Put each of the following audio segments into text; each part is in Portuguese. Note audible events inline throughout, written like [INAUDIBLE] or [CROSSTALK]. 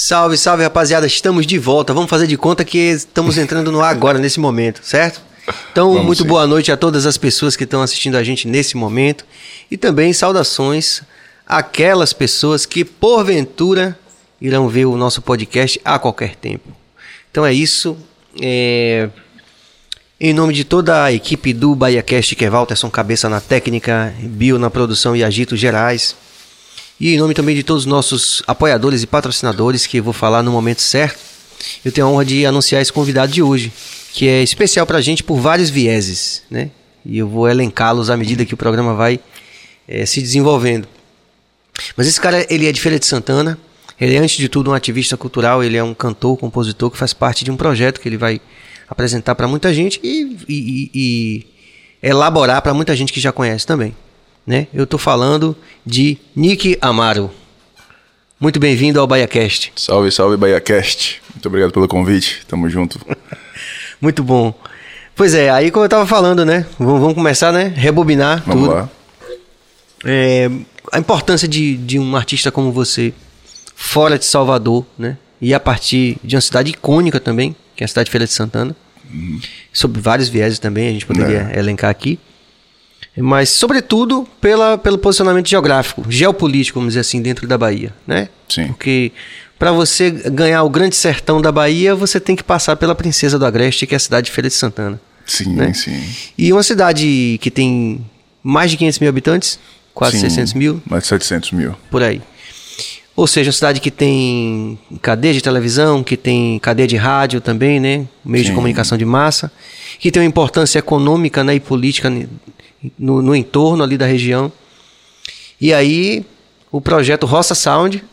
Salve, salve, rapaziada. Estamos de volta. Vamos fazer de conta que estamos entrando no agora, nesse momento, certo? Então, Vamos muito sim. boa noite a todas as pessoas que estão assistindo a gente nesse momento. E também saudações àquelas pessoas que, porventura, irão ver o nosso podcast a qualquer tempo. Então é isso. É, Em nome de toda a equipe do BahiaCast, que é Walterson Cabeça na técnica, Bio na produção e agitos gerais. E em nome também de todos os nossos apoiadores e patrocinadores, que vou falar no momento certo, eu tenho a honra de anunciar esse convidado de hoje, que é especial pra gente por vários vieses, né? E eu vou elencá-los à medida que o programa vai eh, se desenvolvendo. Mas esse cara, ele é de Feira de Santana, ele é antes de tudo um ativista cultural, ele é um cantor, compositor que faz parte de um projeto que ele vai apresentar para muita gente e, e- e- e elaborar para muita gente que já conhece também. Né? Eu estou falando de Nick Amaro. Muito bem-vindo ao BaiaCast. Salve, salve, BahiaCast. Muito obrigado pelo convite. Tamo junto. [LAUGHS] Muito bom. Pois é, aí como eu estava falando, né? Vamos, vamos começar, né? Rebobinar Vamos tudo. lá. É, a importância de, de um artista como você fora de Salvador, né? E a partir de uma cidade icônica também, que é a cidade de Feira de Santana. Sob vários vieses também, a gente poderia elencar aqui. Mas, sobretudo, pela, pelo posicionamento geográfico, geopolítico, vamos dizer assim, dentro da Bahia, né? Sim. Porque para você ganhar o grande sertão da Bahia, você tem que passar pela Princesa do Agreste, que é a cidade de Feira de Santana. Sim, Né? sim. E uma cidade que tem mais de 500 mil habitantes, quase Sim, 600 mil, Mais de 700 mil. por aí. Ou seja, uma cidade que tem cadeia de televisão, que tem cadeia de rádio também, né? Meio de Sim. comunicação de massa, que tem uma importância econômica né, e política ni- no, no entorno ali da região. E aí, o projeto Roça Sound,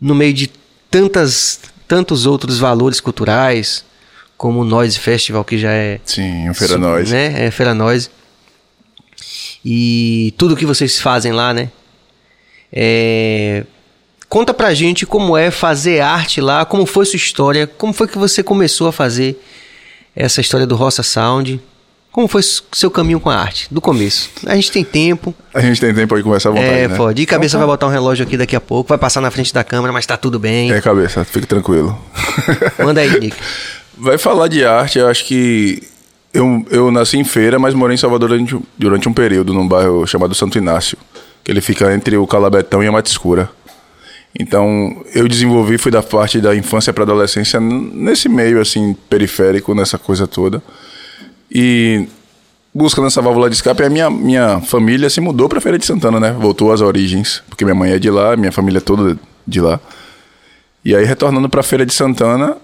no meio de tantas, tantos outros valores culturais, como o Noise Festival, que já é Sim, o Feira Nós. Né? É Feira Nós. E tudo que vocês fazem lá, né? É... Conta pra gente como é fazer arte lá, como foi sua história, como foi que você começou a fazer essa história do Roça Sound, como foi seu caminho com a arte, do começo. A gente tem tempo, A gente tem tempo aí de conversar à vontade, é, né? pode. E cabeça vai botar um relógio aqui daqui a pouco, vai passar na frente da câmera, mas tá tudo bem. É, cabeça, fique tranquilo. [LAUGHS] Manda aí, [LAUGHS] Nick. Vai falar de arte, eu acho que eu, eu nasci em feira, mas morei em Salvador durante, um- durante um período, num bairro chamado Santo Inácio, que ele fica entre o Calabetão e a Mata Escura. Então, eu desenvolvi, fui da parte da infância para adolescência nesse meio assim periférico, nessa coisa toda. E buscando essa válvula de escape, a minha, minha família se mudou para Feira de Santana, né? Voltou às origens, porque minha mãe é de lá, minha família é toda de lá. E aí, retornando para Feira de Santana,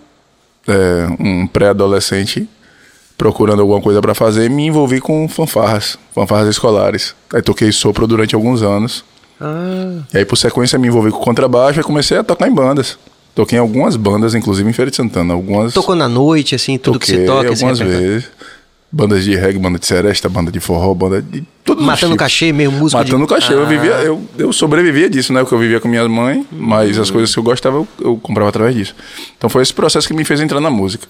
é, um pré-adolescente, procurando alguma coisa para fazer, me envolvi com fanfarras, fanfarras escolares. Aí toquei sopro durante alguns anos. Ah, E aí, por sequência, me envolvi com contrabaixo e comecei a tocar em bandas. Toquei em algumas bandas, inclusive em Feira de Santana. Algumas tocou na noite, assim, tudo que toquei você toca. esse algumas vezes. Bandas de reggae, banda de seresta, banda de forró, banda de tudo Matando cachê mesmo, músico de- Matando cachê. Eu, Ah. vivia, eu, eu sobrevivia disso, né? Porque eu vivia com minha mãe, mas as coisas que eu gostava eu, eu comprava através disso. Então foi esse processo que me fez entrar na música.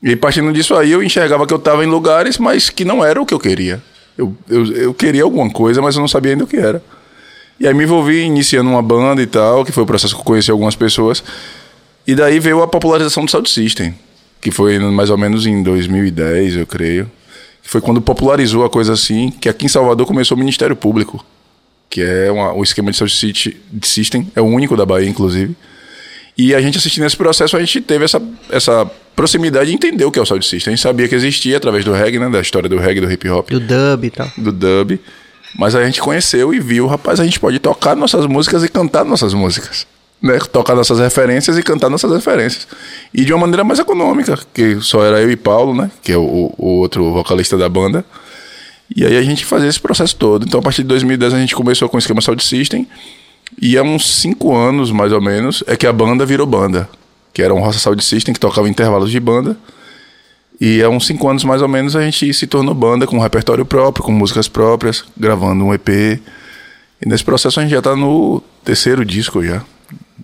E partindo disso aí, eu enxergava que eu estava em lugares, mas que não era o que eu queria. Eu, eu, eu queria alguma coisa, mas eu não sabia ainda o que era. E aí me envolvi iniciando uma banda e tal, que foi o processo que eu conheci algumas pessoas. E daí veio a popularização do Sound System, que foi mais ou menos em 2010, eu creio. Foi quando popularizou a coisa assim, que aqui em Salvador começou o Ministério Público, que é uma, o esquema de de System, é o único da Bahia, inclusive. E a gente assistindo esse processo, a gente teve essa, essa proximidade de entender o que é o Sound System. A gente sabia que existia através do reggae, né? Da história do reggae, do hip hop Do dub e tal. do dub. Mas a gente conheceu e viu, rapaz, a gente pode tocar nossas músicas e cantar nossas músicas. Né? Tocar nossas referências e cantar nossas referências. E de uma maneira mais econômica, que só era eu e Paulo, né? Que é o, o outro vocalista da banda. E aí a gente fazia esse processo todo. Então a partir de 2010 a gente começou com o esquema Sound System. E há uns cinco anos, mais ou menos, é que a banda virou banda. Que era um Roça Sound System que tocava intervalos de banda. E há uns cinco anos, mais ou menos, a gente se tornou banda com um repertório próprio, com músicas próprias, gravando um EP. E nesse processo a gente já tá no terceiro disco já.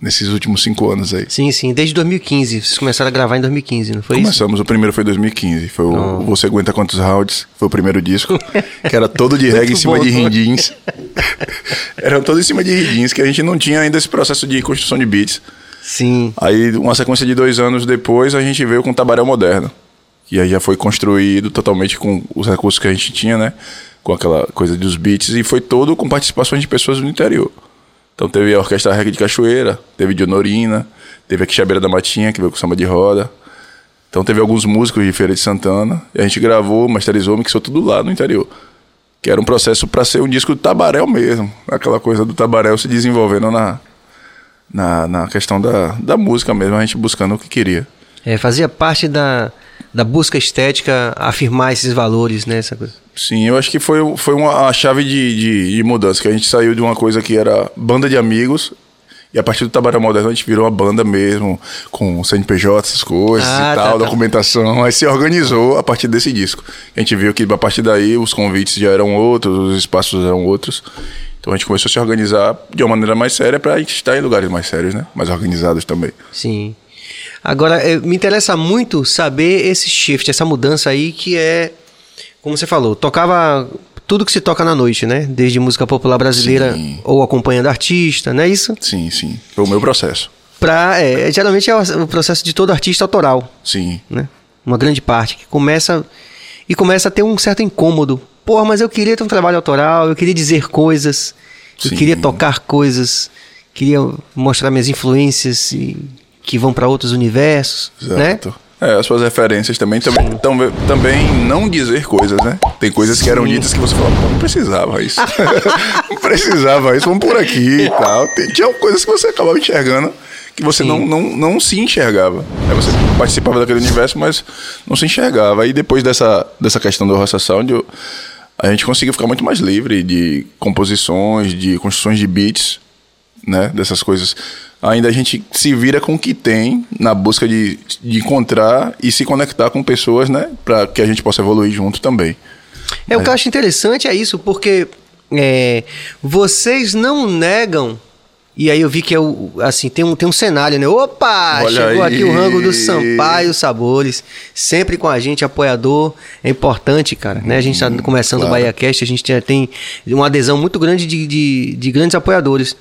Nesses últimos cinco anos aí. Sim, sim, desde 2015. Vocês começaram a gravar em 2015, não foi isso? Começamos, o primeiro foi em 2015. Foi o Você Aguenta Quantos Rounds. Foi o primeiro disco. [LAUGHS] que era todo de reggae em cima bom. de rindins. [LAUGHS] era todo em cima de rindins, que a gente não tinha ainda esse processo de construção de beats. Sim. Aí, uma sequência de dois anos depois, a gente veio com o Tabaréu Moderno. E aí já foi construído totalmente com os recursos que a gente tinha, né? Com aquela coisa dos beats. E foi todo com participações de pessoas do interior. Então teve a Orquestra Reggae de Cachoeira, teve de Honorina, teve a Quixabeira da Matinha, que veio com samba de roda. Então teve alguns músicos de Feira de Santana. E a gente gravou, masterizou, mixou tudo lá no interior. Que era um processo para ser um disco do tabaréu mesmo. Aquela coisa do tabaréu se desenvolvendo na, na, na questão da, da música mesmo, a gente buscando o que queria. É, fazia parte da, da busca estética afirmar esses valores, né? Essa coisa. Sim, eu acho que foi, foi uma a chave de, de, de mudança, que a gente saiu de uma coisa que era banda de amigos e a partir do Tabaré Moderno a gente virou uma banda mesmo, com CNPJ, essas coisas Ah, e tá, tal, tá. documentação. Aí se organizou a partir desse disco. A gente viu que a partir daí os convites já eram outros, os espaços eram outros. Então a gente começou a se organizar de uma maneira mais séria para a gente estar em lugares mais sérios, né? Mais organizados também. Sim. Agora, eh, me interessa muito saber esse shift, essa mudança aí que é, como você falou, tocava tudo que se toca na noite, né? Desde música popular brasileira Sim. ou acompanhando artista, não é isso? Sim, sim. Foi o meu processo. Pra, é, geralmente é o processo de todo artista autoral, Sim. né? Uma grande parte que começa e começa a ter um certo incômodo. Porra, mas eu queria ter um trabalho autoral, eu queria dizer coisas, eu Sim. queria tocar coisas, queria mostrar minhas influências e, que vão para outros universos, né? Exato. É, as suas referências também, também, tam- também não dizer coisas, né? Tem coisas que eram ditas que você fala, "Pô, não precisava isso. [LAUGHS] não precisava isso, vamos por aqui e tal. Tinha coisas que você acabava enxergando que você não, não, não se enxergava. Aí você participava daquele universo, mas não se enxergava. Aí depois dessa, dessa questão do Roça Sound, eu- a gente conseguiu ficar muito mais livre de composições, de construções de beats, né? Dessas coisas. Ainda a gente se vira com o que tem na busca de, de encontrar e se conectar com pessoas, né? Para que a gente possa evoluir junto também. É, o que eu acho interessante é isso, porque é, vocês não negam. E aí eu vi que é o, assim, tem um, tem um cenário, né? Opa! Olha chegou aí. aqui o rango do Sampaio Sabores, sempre com a gente, apoiador. É importante, cara. Né? A gente está começando claro. o BahiaCast, a gente já tem uma adesão muito grande de, de, de grandes apoiadores.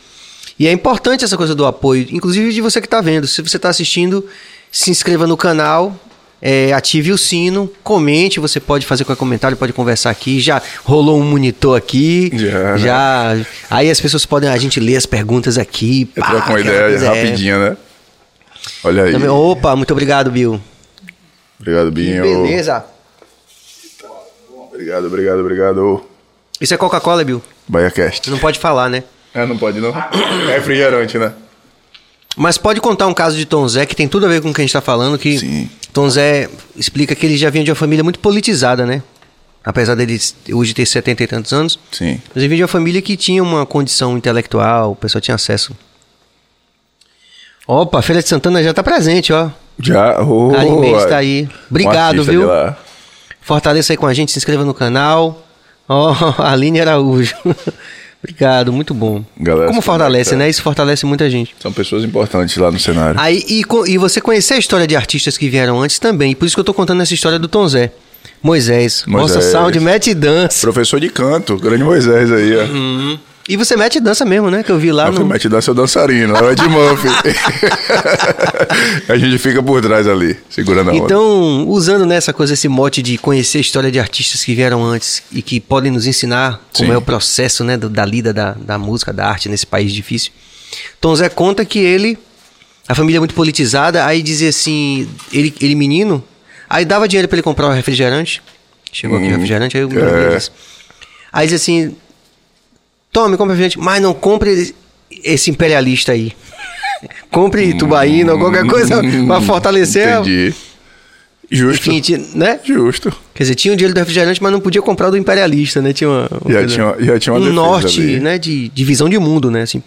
E é importante essa coisa do apoio, inclusive de você que está vendo. Se você está assistindo, se inscreva no canal, é, ative o sino, comente. Você pode fazer qualquer comentário, pode conversar aqui. Já rolou um monitor aqui. Já, né? já. Aí as pessoas podem, a gente lê as perguntas aqui. Eu pá, troco uma ideia é. rapidinha, né? Olha aí. Também- Opa, muito obrigado, Bill. Obrigado, Binho. Beleza. Obrigado, obrigado, obrigado. Isso é Coca-Cola, Bill. BaiaCast. Você não pode falar, né? É, não pode não. É refrigerante, né? Mas pode contar um caso de Tom Zé que tem tudo a ver com o que a gente está falando, que Sim. Tom Zé explica que ele já vinha de uma família muito politizada, né? Apesar dele hoje ter 70 e tantos anos, Sim. mas ele vinha de uma família que tinha uma condição intelectual, o pessoal tinha acesso. Opa, a Feira de Santana já está presente, ó. Já. Oh, A Inês tá aí. Obrigado, viu? Fortaleça aí com a gente, se inscreva no canal. Ó, [LAUGHS] a Aline Araújo. Obrigado, muito bom. Galera Como fortalece, né? Isso fortalece muita gente. São pessoas importantes lá no cenário. Aí, e, e você conhecer a história de artistas que vieram antes também. Por isso que eu tô contando essa história do Tom Zé. Moisés, Moisés. Nossa Sound, mete dança. Professor de canto, grande Moisés aí, ó. Uhum. E você mete dança mesmo, né? Que eu vi lá Não, no. Mete dança é o dançarino, é o Ed Murphy. [LAUGHS] a gente fica por trás ali, segurando a onda. Então, usando nessa coisa, esse mote de conhecer a história de artistas que vieram antes e que podem nos ensinar como Sim. é o processo né, do- da lida da, da música, da arte nesse país difícil. Tom Zé conta que ele, a família é muito politizada, aí dizia assim, ele, ele menino, aí dava dinheiro pra ele comprar um refrigerante. Chegou aqui o Hum, refrigerante, aí eu é. Aí dizia assim, tome, compre refrigerante, mas não compre esse imperialista aí. compre tubaína ou qualquer coisa pra fortalecer a- Entendi. Justo. enfim, né? Justo. Quer dizer, tinha o dinheiro do refrigerante, mas não podia comprar o do imperialista, né? Tinha uma, uma Já tinha, já tinha uma um norte, ali. né? De, de visão de mundo, né? Assim,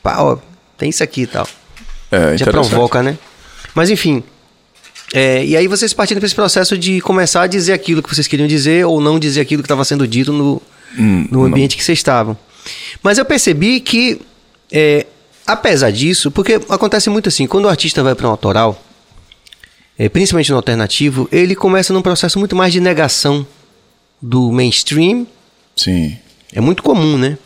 pá, ó, tem isso aqui e tal. É, Já provoca, né? Mas enfim. é, e aí vocês partiram para esse processo de começar a dizer aquilo que vocês queriam dizer ou não dizer aquilo que estava sendo dito no, Hum, no ambiente que vocês estavam. Mas eu percebi que, é, apesar disso, porque acontece muito assim, quando o artista vai para um autoral, é, principalmente no alternativo, ele começa num processo muito mais de negação do mainstream. Sim. É muito comum, né?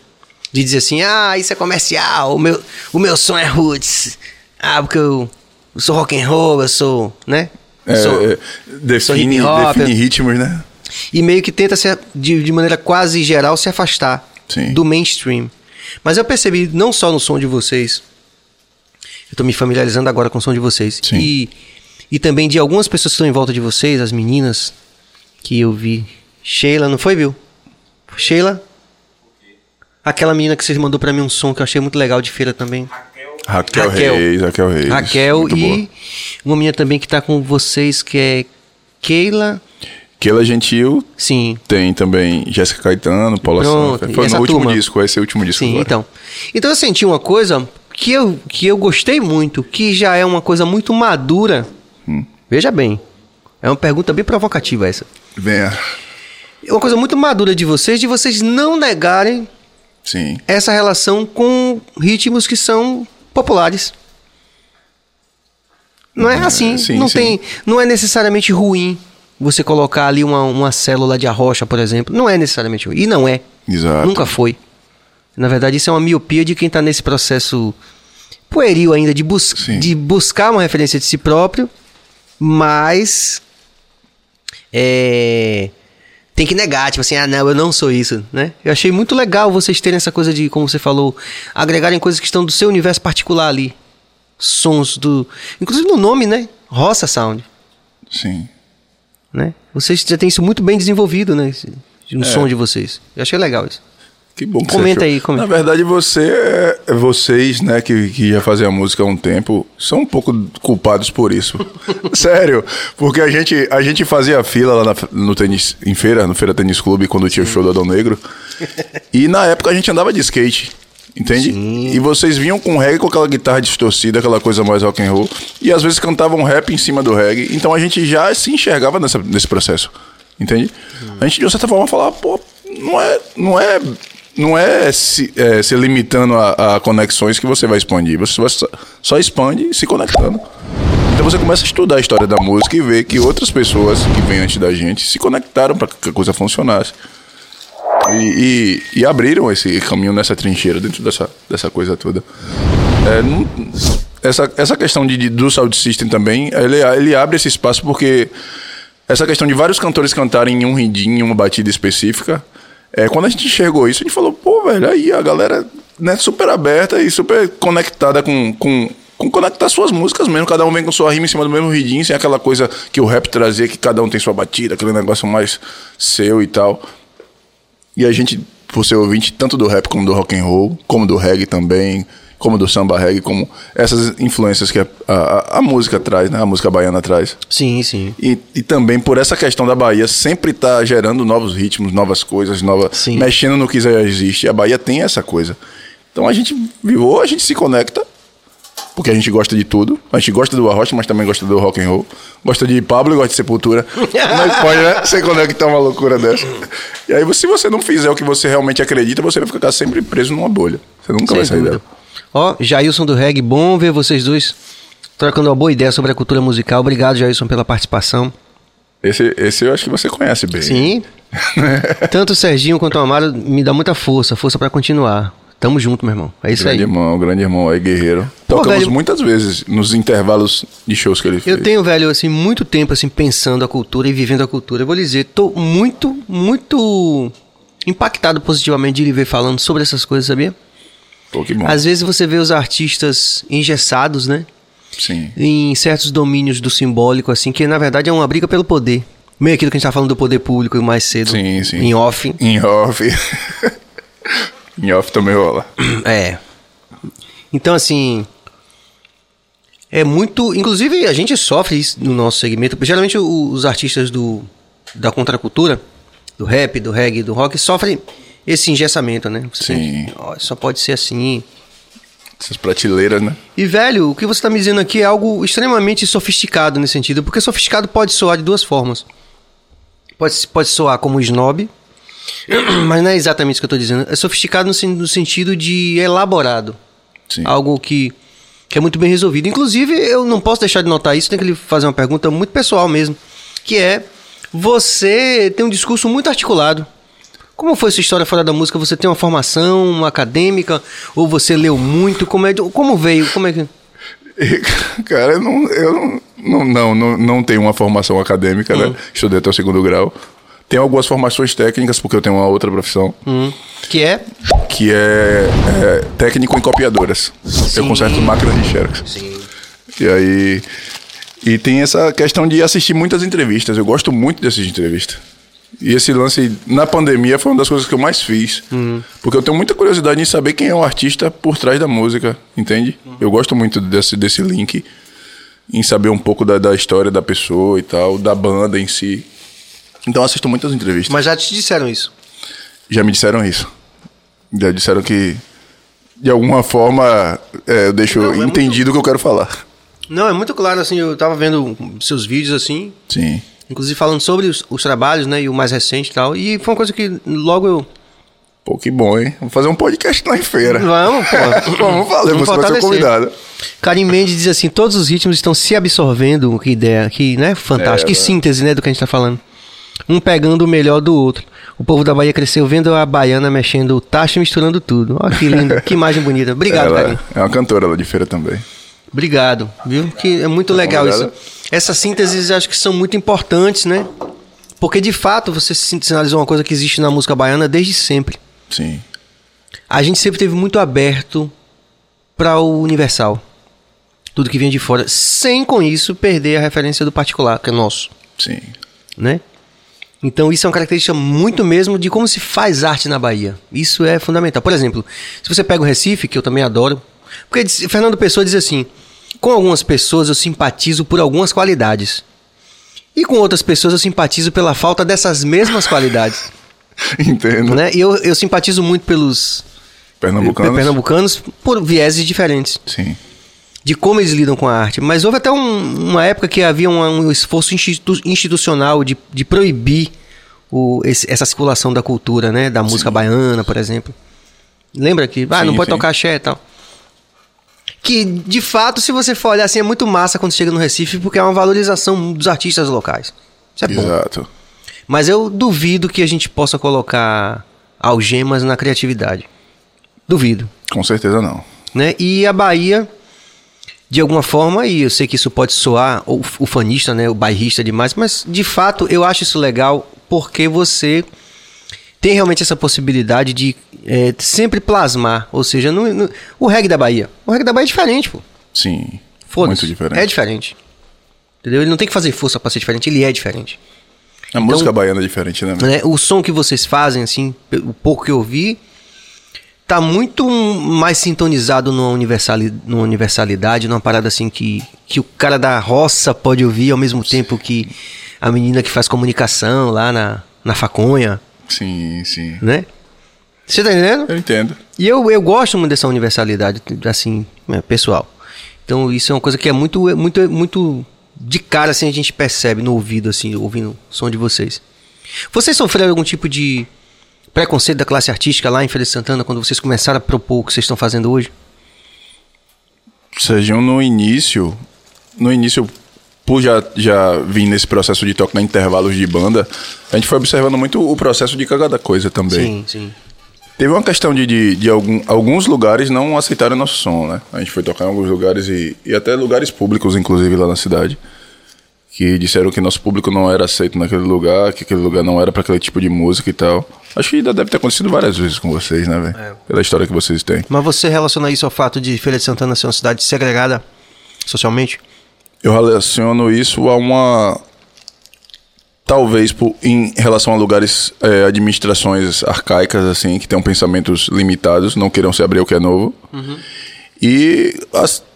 De dizer assim, ah, isso é comercial, o meu, o meu som é roots. Ah, porque eu, eu sou rock and roll, eu sou, né? É, Sou- é, define, hop. define ritmos, né? E meio que tenta, se, de, de maneira quase geral, se afastar Sim. do mainstream. Mas eu percebi, não só no som de vocês, eu tô me familiarizando agora com o som de vocês, Sim. e, e também de algumas pessoas que estão em volta de vocês, as meninas que eu vi. Sheila, não foi, Bill? Sheila? Aquela menina que vocês mandou pra mim um som que eu achei muito legal de feira também. Raquel, Raquel. Reis, Raquel Reis. Raquel Muito boa. e uma menina também que tá com vocês que é Keila. Keila Gentil, Sim, tem também Jéssica Caetano, Paula Pronto, Foi no último turma? disco, esse é o último disco Sim, agora. então. Então eu senti uma coisa que eu, que eu gostei muito, que já é uma coisa muito madura. Hum. Veja bem, é uma pergunta bem provocativa essa. Venha. É uma coisa muito madura de vocês, de vocês não negarem Sim. essa relação com ritmos que são populares. Não é assim, sim, não sim. tem, não é necessariamente ruim você colocar ali uma, uma célula de arrocha, por exemplo. Não é necessariamente ruim. E não é. Exato. Nunca foi. Na verdade, isso é uma miopia de quem está nesse processo pueril ainda de, bus Sim. de buscar uma referência de si próprio, mas é, tem que negar, tipo assim, ah, não, eu não sou isso, né? Eu achei muito legal vocês terem essa coisa de, como você falou, agregarem coisas que estão do seu universo particular ali. Sons do. Inclusive no nome, né? Roça Sound. Sim. Né? Vocês já têm isso muito bem desenvolvido, né? No É. som de vocês. Eu achei legal isso. Que bom que Comenta aí, comenta. Na verdade, você, é- vocês, né, que, que já fazem a música há um tempo, são um pouco culpados por isso. [LAUGHS] Sério, porque a gente, a gente fazia fila lá na- no tênis, em feira, no Feira Tênis Clube, quando tinha o show do Adão Negro. e na época a gente andava de skate. Entende? E vocês vinham com reggae com aquela guitarra distorcida, aquela coisa mais rock and roll, e às vezes cantavam rap em cima do reggae. Então a gente já se enxergava nessa, nesse processo. Entende? A gente de uma certa forma falava, pô, não é, não é, não é se, é, se limitando a, a conexões que você vai expandir. Você só, só expande se conectando. Então você começa a estudar a história da música e ver que outras pessoas que vêm antes da gente se conectaram para que a coisa funcionasse. E, e- e abriram esse caminho nessa trincheira, dentro dessa, dessa coisa toda. É, não- essa, essa questão de, de- do Sound System também, ele, ele abre esse espaço porque essa questão de vários cantores cantarem em um em uma batida específica, é, quando a gente enxergou isso, a gente falou, pô, velho, aí a galera né, super aberta e super conectada com, com, com conectar suas músicas mesmo, cada um vem com sua rima em cima do mesmo ritmo, sem aquela coisa que o rap trazia, que cada um tem sua batida, aquele negócio mais seu e tal. E a gente, por ser ouvinte tanto do rap como do rock and roll, como do reggae também, como do samba reggae, como essas influências que a, a, a música traz, né? A música baiana traz. Sim, sim. E, e também por essa questão da Bahia sempre tá gerando novos ritmos, novas coisas, nova, Sim. mexendo no que já existe. A Bahia tem essa coisa. Então a gente viu, ou a gente se conecta, porque a gente gosta de tudo. A gente gosta do arrocha, mas também gosta do rock and roll. Gosta de Pablo e gosta de Sepultura. [LAUGHS] mas pode, né? Você conectar uma loucura dessa. E aí, se você não fizer o que você realmente acredita, você vai ficar sempre preso numa bolha. Você nunca Sem vai sair dúvida. dela. Ó, Jailson do Reg, bom ver vocês dois trocando uma boa ideia sobre a cultura musical. Obrigado, Jailson, pela participação. Esse, esse eu acho que você conhece bem. Sim. [LAUGHS] Tanto o Serginho quanto o Amaro me dá muita força, força pra continuar. Tamo junto, meu irmão. É isso grande aí. irmão, grande irmão aí, guerreiro. Tocamos velho- muitas vezes nos intervalos de shows que ele fez. Eu tenho, velho, assim, muito tempo, assim, pensando a cultura e vivendo a cultura. Eu vou lhe dizer, tô muito, muito impactado positivamente de lhe ver falando sobre essas coisas, sabia? Pô, que bom. Às vezes você vê os artistas engessados, né? Sim. Em certos domínios do simbólico, assim, que na verdade é uma briga pelo poder. Meio aquilo que a gente tá falando do poder público mais cedo. Sim, sim. Em off. Em off. [LAUGHS] em off também rola. [CLEARS THROAT] É. Então, assim. É muito. Inclusive, a gente sofre isso no nosso segmento. Geralmente, os artistas do, da contracultura, do rap, do reggae, do rock, sofrem esse engessamento, né? Você Sim. tem- ó, só pode ser assim. Essas prateleiras, né? E, velho, o que você está me dizendo aqui é algo extremamente sofisticado nesse sentido, porque sofisticado pode soar de duas formas. Pode, pode soar como snob, [CLEARS THROAT] mas não é exatamente isso que eu estou dizendo. É sofisticado no, no sentido de elaborado. Sim. Algo que, que é muito bem resolvido. Inclusive, eu não posso deixar de notar isso, tenho que lhe fazer uma pergunta muito pessoal mesmo, que é, você tem um discurso muito articulado. Como foi sua história fora da música? Você tem uma formação acadêmica? Ou você leu muito? Como, é, como veio? Como é que... [LAUGHS] Cara, eu não, eu não, não, não, não, não tenho uma formação acadêmica, né? Estudei até o segundo grau. Tenho algumas formações técnicas, porque eu tenho uma outra profissão, Hum. Que é? que é, é técnico em copiadoras. Eu Sim. conserto máquinas de xerox. Sim. E aí. E tem essa questão de assistir muitas entrevistas. Eu gosto muito de assistir entrevista. E esse lance na pandemia foi uma das coisas que eu mais fiz. Porque eu tenho muita curiosidade em saber quem é o artista por trás da música, entende? Eu gosto muito desse, desse link, em saber um pouco da, da história da pessoa e tal, da banda em si. Então eu assisto muitas entrevistas. Mas já te disseram isso. Já me disseram isso. Já disseram que, de alguma forma, é, eu deixo Não, é entendido o que eu quero falar. Não, é muito claro, assim, eu tava vendo seus vídeos, assim, Sim. inclusive falando sobre os, os trabalhos, né, e o mais recente e tal, e foi uma coisa que logo eu... Pô, que bom, hein? Vamos fazer um podcast lá em feira. Vamos, pô. [LAUGHS] Vamos fazer, você vai ser convidado. Karim Mendes diz assim, todos os ritmos estão se absorvendo, que ideia, que, né, fantástico, É, que síntese, né, do que a gente tá falando. Um pegando o melhor do outro. O povo da Bahia cresceu vendo a baiana mexendo o tacho e misturando tudo. Olha que lindo, que imagem bonita. Obrigado. Ela é uma cantora lá de feira também. Obrigado, viu? Que é muito legal isso. Essas sínteses acho que são muito importantes, né? Porque de fato você sinalizou uma coisa que existe na música baiana desde sempre. Sim. A gente sempre teve muito aberto para o universal. Tudo que vinha de fora, sem com isso perder a referência do particular, que é nosso, Sim. né? Então isso é uma característica muito mesmo de como se faz arte na Bahia. Isso é fundamental. Por exemplo, se você pega o Recife, que eu também adoro, porque Fernando Pessoa diz assim: com algumas pessoas eu simpatizo por algumas qualidades. E com outras pessoas eu simpatizo pela falta dessas mesmas qualidades. [LAUGHS] Entendo. né? E eu, eu simpatizo muito pelos Pernambucanos. pernambucanos por vieses diferentes Sim. De como eles lidam com a arte. Mas houve até um- uma época que havia um, um esforço institu- institucional de, de proibir o- esse- essa circulação da cultura, né? Da música baiana, por exemplo. Lembra que ah, não Sim, pode sim. tocar axé e tal. Que, de fato, se você for olhar assim, é muito massa quando chega no Recife, porque é uma valorização dos artistas locais. Isso é bom. Exato. Mas eu duvido que a gente possa colocar algemas na criatividade. Duvido Com certeza não. né? E a Bahia, de alguma forma, e eu sei que isso pode soar o, o fanista, né, o bairrista demais, mas de fato eu acho isso legal porque você tem realmente essa possibilidade de é, sempre plasmar, ou seja, no, no- o reggae da Bahia. O reggae da Bahia é diferente, pô. Sim. Muito diferente. É diferente. Entendeu? Ele não tem que fazer força pra ser diferente, ele é diferente. A música baiana é diferente, né? né? O som que vocês fazem, assim, o pouco que eu vi, tá muito mais sintonizado numa, universali numa universalidade, numa parada assim que, que o cara da roça pode ouvir ao mesmo tempo que a menina que faz comunicação lá na, na faconha, Sim, sim. né? Você tá entendendo? Eu entendo. E eu, eu gosto muito dessa universalidade, assim, é, pessoal. Então isso é uma coisa que é muito, é muito, é muito de cara, assim, a gente percebe no ouvido, assim, ouvindo o som de vocês. Vocês sofreram algum tipo de preconceito da classe artística lá em Feira de Santana quando vocês começaram a propor o que vocês estão fazendo hoje? Sérgio, no início, no início, por já, já vir nesse processo de tocar intervalos de banda, a gente foi observando muito o processo de cada coisa também. Sim, sim. Teve uma questão de, de, de algum, alguns lugares não aceitaram nosso som, né? A gente foi tocar em alguns lugares e, e até lugares públicos, inclusive, lá na cidade. Que disseram que nosso público não era aceito naquele lugar, que aquele lugar não era para aquele tipo de música e tal. Acho que ainda deve ter acontecido várias vezes com vocês, né, velho? É. Pela história que vocês têm. Mas você relaciona isso ao fato de Feira de Santana ser uma cidade segregada socialmente? Eu relaciono isso a uma. Talvez por, em relação a lugares, é, administrações arcaicas, assim, que tenham pensamentos limitados, não queiram se abrir o que é novo. E,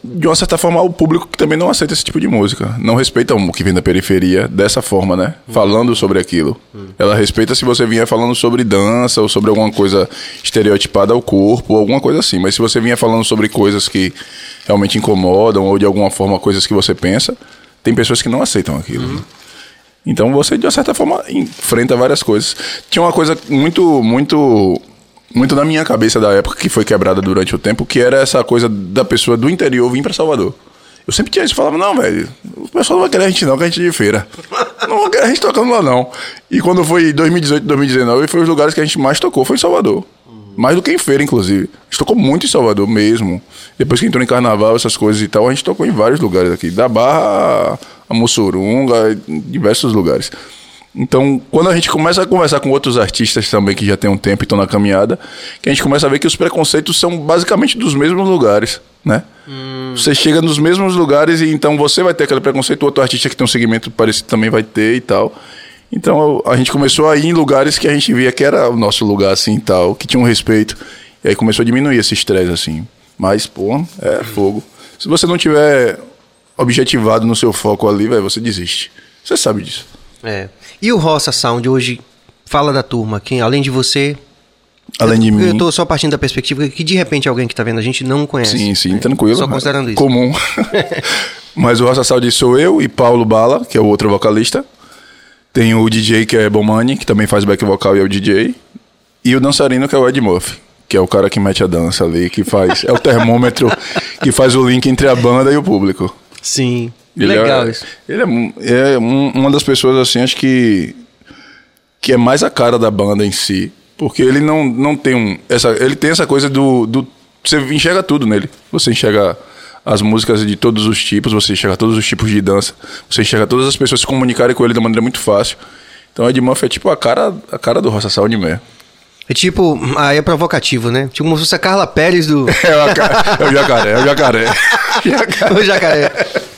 de uma certa forma, o público que também não aceita esse tipo de música. Não respeita o que vem da periferia dessa forma, né? Falando sobre aquilo. Ela respeita se você vier falando sobre dança ou sobre alguma coisa estereotipada ao corpo, alguma coisa assim. Mas se você vier falando sobre coisas que realmente incomodam ou de alguma forma coisas que você pensa, tem pessoas que não aceitam aquilo. né? Então você, de uma certa forma, enfrenta várias coisas. Tinha uma coisa muito, muito, muito na minha cabeça da época que foi quebrada durante o tempo, que era essa coisa da pessoa do interior vir pra Salvador. Eu sempre tinha isso, falava, não, velho, o pessoal não vai querer a gente não, que a gente é de feira. [LAUGHS] Não vai querer a gente tocando lá, não. E quando foi 2018, 2019, foi os lugares que a gente mais tocou, foi em Salvador. Mais do que em feira, inclusive. A gente tocou muito em Salvador mesmo. Depois que entrou em carnaval, essas coisas e tal, a gente tocou em vários lugares aqui. Da Barra a Mussurunga, em diversos lugares. Então, quando a gente começa a conversar com outros artistas também que já tem um tempo e estão na caminhada, que a gente começa a ver que os preconceitos são basicamente dos mesmos lugares, né? Hum. Você chega nos mesmos lugares e então você vai ter aquele preconceito, o outro artista que tem um segmento parecido também vai ter e tal. Então a gente começou a ir em lugares que a gente via que era o nosso lugar assim e tal, que tinha um respeito. E aí começou a diminuir esse estresse assim. Mas, pô, é fogo. Se você não tiver objetivado no seu foco ali, véio, você desiste. Você sabe disso. É. E o Roça Sound hoje fala da turma, quem além de você, Além eu, de mim. Eu tô só partindo da perspectiva que de repente alguém que tá vendo a gente não conhece. Sim, sim, tranquilo. Só considerando isso. Comum. [LAUGHS] Mas o Roça Sound sou eu e Paulo Bala, que é o outro vocalista. Tem o DJ que é Bomani, que também faz back vocal e é o DJ. E o dançarino que é o Ed Murphy, que é o cara que mete a dança ali, que faz. é o termômetro [LAUGHS] que faz o link entre a banda e o público. Sim. Ele Legal é, isso. Ele é, é um- uma das pessoas, assim, acho que. que é mais a cara da banda em si. Porque ele não, não tem um. Essa, ele tem essa coisa do, do. Você enxerga tudo nele. Você enxerga as músicas de todos os tipos, você enxerga todos os tipos de dança, você enxerga todas as pessoas se comunicarem com ele de maneira muito fácil. Então Ed Murphy é tipo a cara, a cara do Roça Sound mesmo. É tipo, aí é provocativo, né? Tipo como se fosse a Carla Pérez do. [LAUGHS] É, é o jacaré, é o jacaré. o jacaré. [LAUGHS]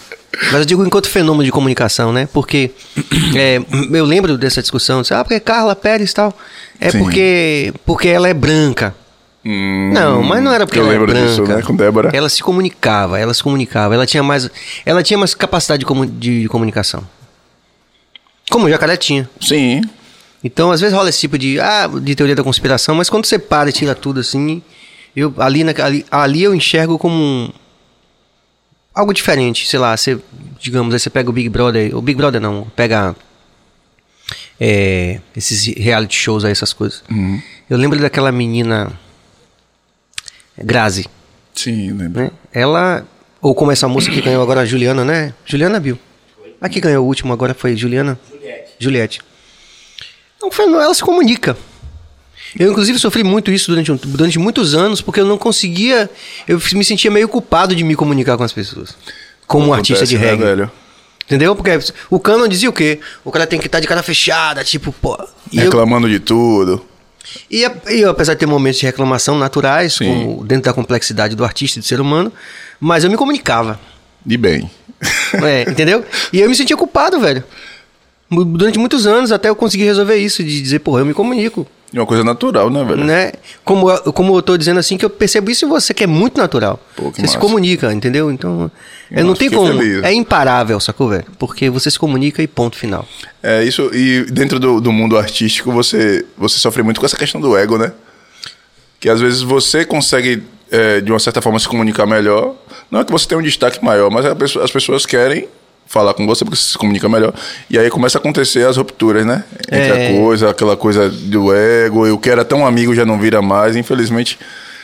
Mas eu digo enquanto fenômeno de comunicação, né? Porque [CLEARS THROAT] é, eu lembro dessa discussão, disse, ah, porque Carla Pérez e tal. É Sim. porque, porque ela é branca. Hum, Não, mas não era porque eu ela é lembro branca. disso, né, com Débora. Ela se comunicava, ela se comunicava, ela tinha mais, ela tinha mais capacidade de, comu- de comunicação. Como o jacaré tinha. Sim, Então, às vezes rola esse tipo de, ah, de teoria da conspiração, mas quando você para e tira tudo assim, eu, ali, na, ali, ali eu enxergo como um, algo diferente. Sei lá, você, digamos, aí você pega o Big Brother, o Big Brother não, pega é, esses reality shows aí, essas coisas. Eu lembro daquela menina Grazi, sim, lembro. né? Ela, ou como essa moça que ganhou agora, a Juliana, né? Juliana Bill. A que ganhou o último agora foi Juliana? Juliette. Juliette. Não, foi- não, ela se comunica. Eu, inclusive, sofri muito isso durante, um- durante muitos anos, porque eu não conseguia. Eu me sentia meio culpado de me comunicar com as pessoas. Como um artista de né, reggae. velho? Entendeu? Porque o canon dizia o quê? O cara tem que estar de cara fechada, tipo, pô. E eu, Reclamando de tudo. e, e eu, apesar de ter momentos de reclamação naturais, como dentro da complexidade do artista e do ser humano, mas eu me comunicava. De bem. É, entendeu? E eu me sentia culpado, velho. Durante muitos anos, até eu conseguir resolver isso, de dizer, porra, eu me comunico. É uma coisa natural, né, velho? Né? Como, eu- como eu tô dizendo assim, que eu percebo isso em você, que é muito natural. Pô, você se massa. comunica, entendeu? Então, é, não tem como. feliz. É imparável, sacou, velho? Porque você se comunica e ponto final. É isso, e dentro do, do mundo artístico você, você sofre muito com essa questão do ego, né? Que às vezes você consegue, é, de uma certa forma, se comunicar melhor. Não é que você tenha um destaque maior, mas pessoa- as pessoas querem falar com você porque você se comunica melhor. E aí começa a acontecer as rupturas, né? Entre É. a coisa, aquela coisa do ego, e o que era tão amigo já não vira mais. Infelizmente,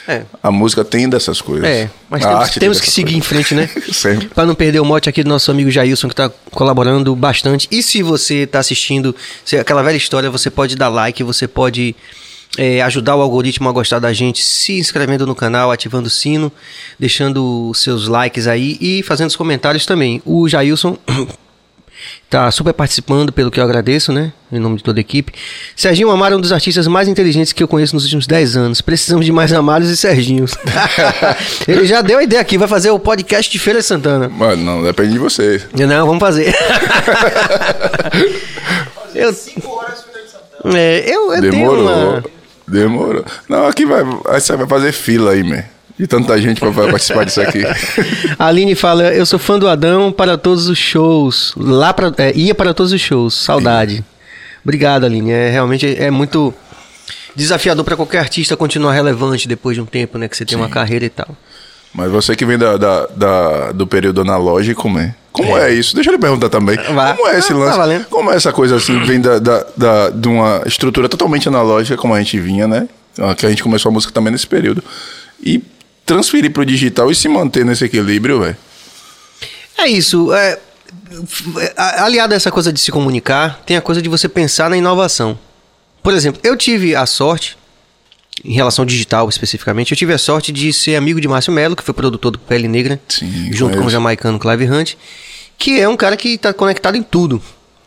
É. a música tem dessas coisas. É, mas A temos, temos que seguir em frente, né? [LAUGHS] Sempre. Para não perder o mote aqui do nosso amigo Jailson, que está colaborando bastante. E se você está assistindo, se aquela velha história, você pode dar like, você pode é, ajudar o algoritmo a gostar da gente, se inscrevendo no canal, ativando o sino, deixando seus likes aí e fazendo os comentários também. O Jailson [COUGHS] tá super participando, pelo que eu agradeço, né? Em nome de toda a equipe. Serginho Amaro é um dos artistas mais inteligentes que eu conheço nos últimos 10 anos. Precisamos de mais Amaros e Serginhos. [LAUGHS] [LAUGHS] Ele já deu a ideia aqui, vai fazer o podcast de Feira de Santana. Mas não, depende de você. Não, vamos fazer. [LAUGHS] eu, é, eu, eu tenho Demorou. uma. Demorou. Não, aqui vai. Aí você vai fazer fila aí, man. De tanta gente pra pra participar disso aqui. A [LAUGHS] Aline fala: Eu sou fã do Adão para todos os shows. Lá pra, é, ia para todos os shows. Saudade. Obrigado, Aline. É, realmente é muito desafiador para qualquer artista continuar relevante depois de um tempo, né? Que você tem uma carreira e tal. Mas você que vem da, da- da- do período analógico, man. Como é. isso? Deixa eu lhe perguntar também. Vá. Como é esse Ah, tá lance? como é essa coisa assim? Vem da, da, da- de uma estrutura totalmente analógica, como a gente vinha, né? Que a gente começou a música também nesse período. E transferir pro digital e se manter nesse equilíbrio, velho. É isso. É, a- aliado a essa coisa de se comunicar, tem a coisa de você pensar na inovação. Por exemplo, eu tive a sorte em relação ao digital especificamente. Eu tive a sorte de ser amigo de Márcio Melo, que foi produtor do Pele Negra, Sim, junto com o jamaicano Clive Hunt, que é um cara que está conectado em tudo.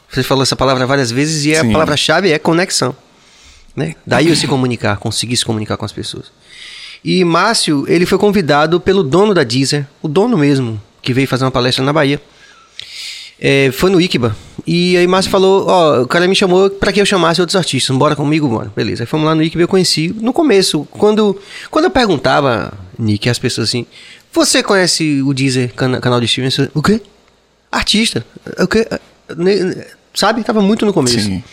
Você falou essa palavra várias vezes e a Sim. palavra-chave é conexão. Né? Daí eu se [LAUGHS] comunicar, conseguir se comunicar com as pessoas. E Márcio, ele foi convidado pelo dono da Deezer, o dono mesmo, que veio fazer uma palestra na Bahia. É, foi no Iquiba. E aí Márcio falou, ó, o cara me chamou para que eu chamasse outros artistas. Bora comigo, bora. Beleza. Aí fomos lá no Iquiba, eu conheci. No começo, quando, quando eu perguntava, Nick, as pessoas assim, você conhece o Deezer, cana- canal de streaming? Eu, O quê? Artista. O quê? Sabe? Tava muito no começo. Sim.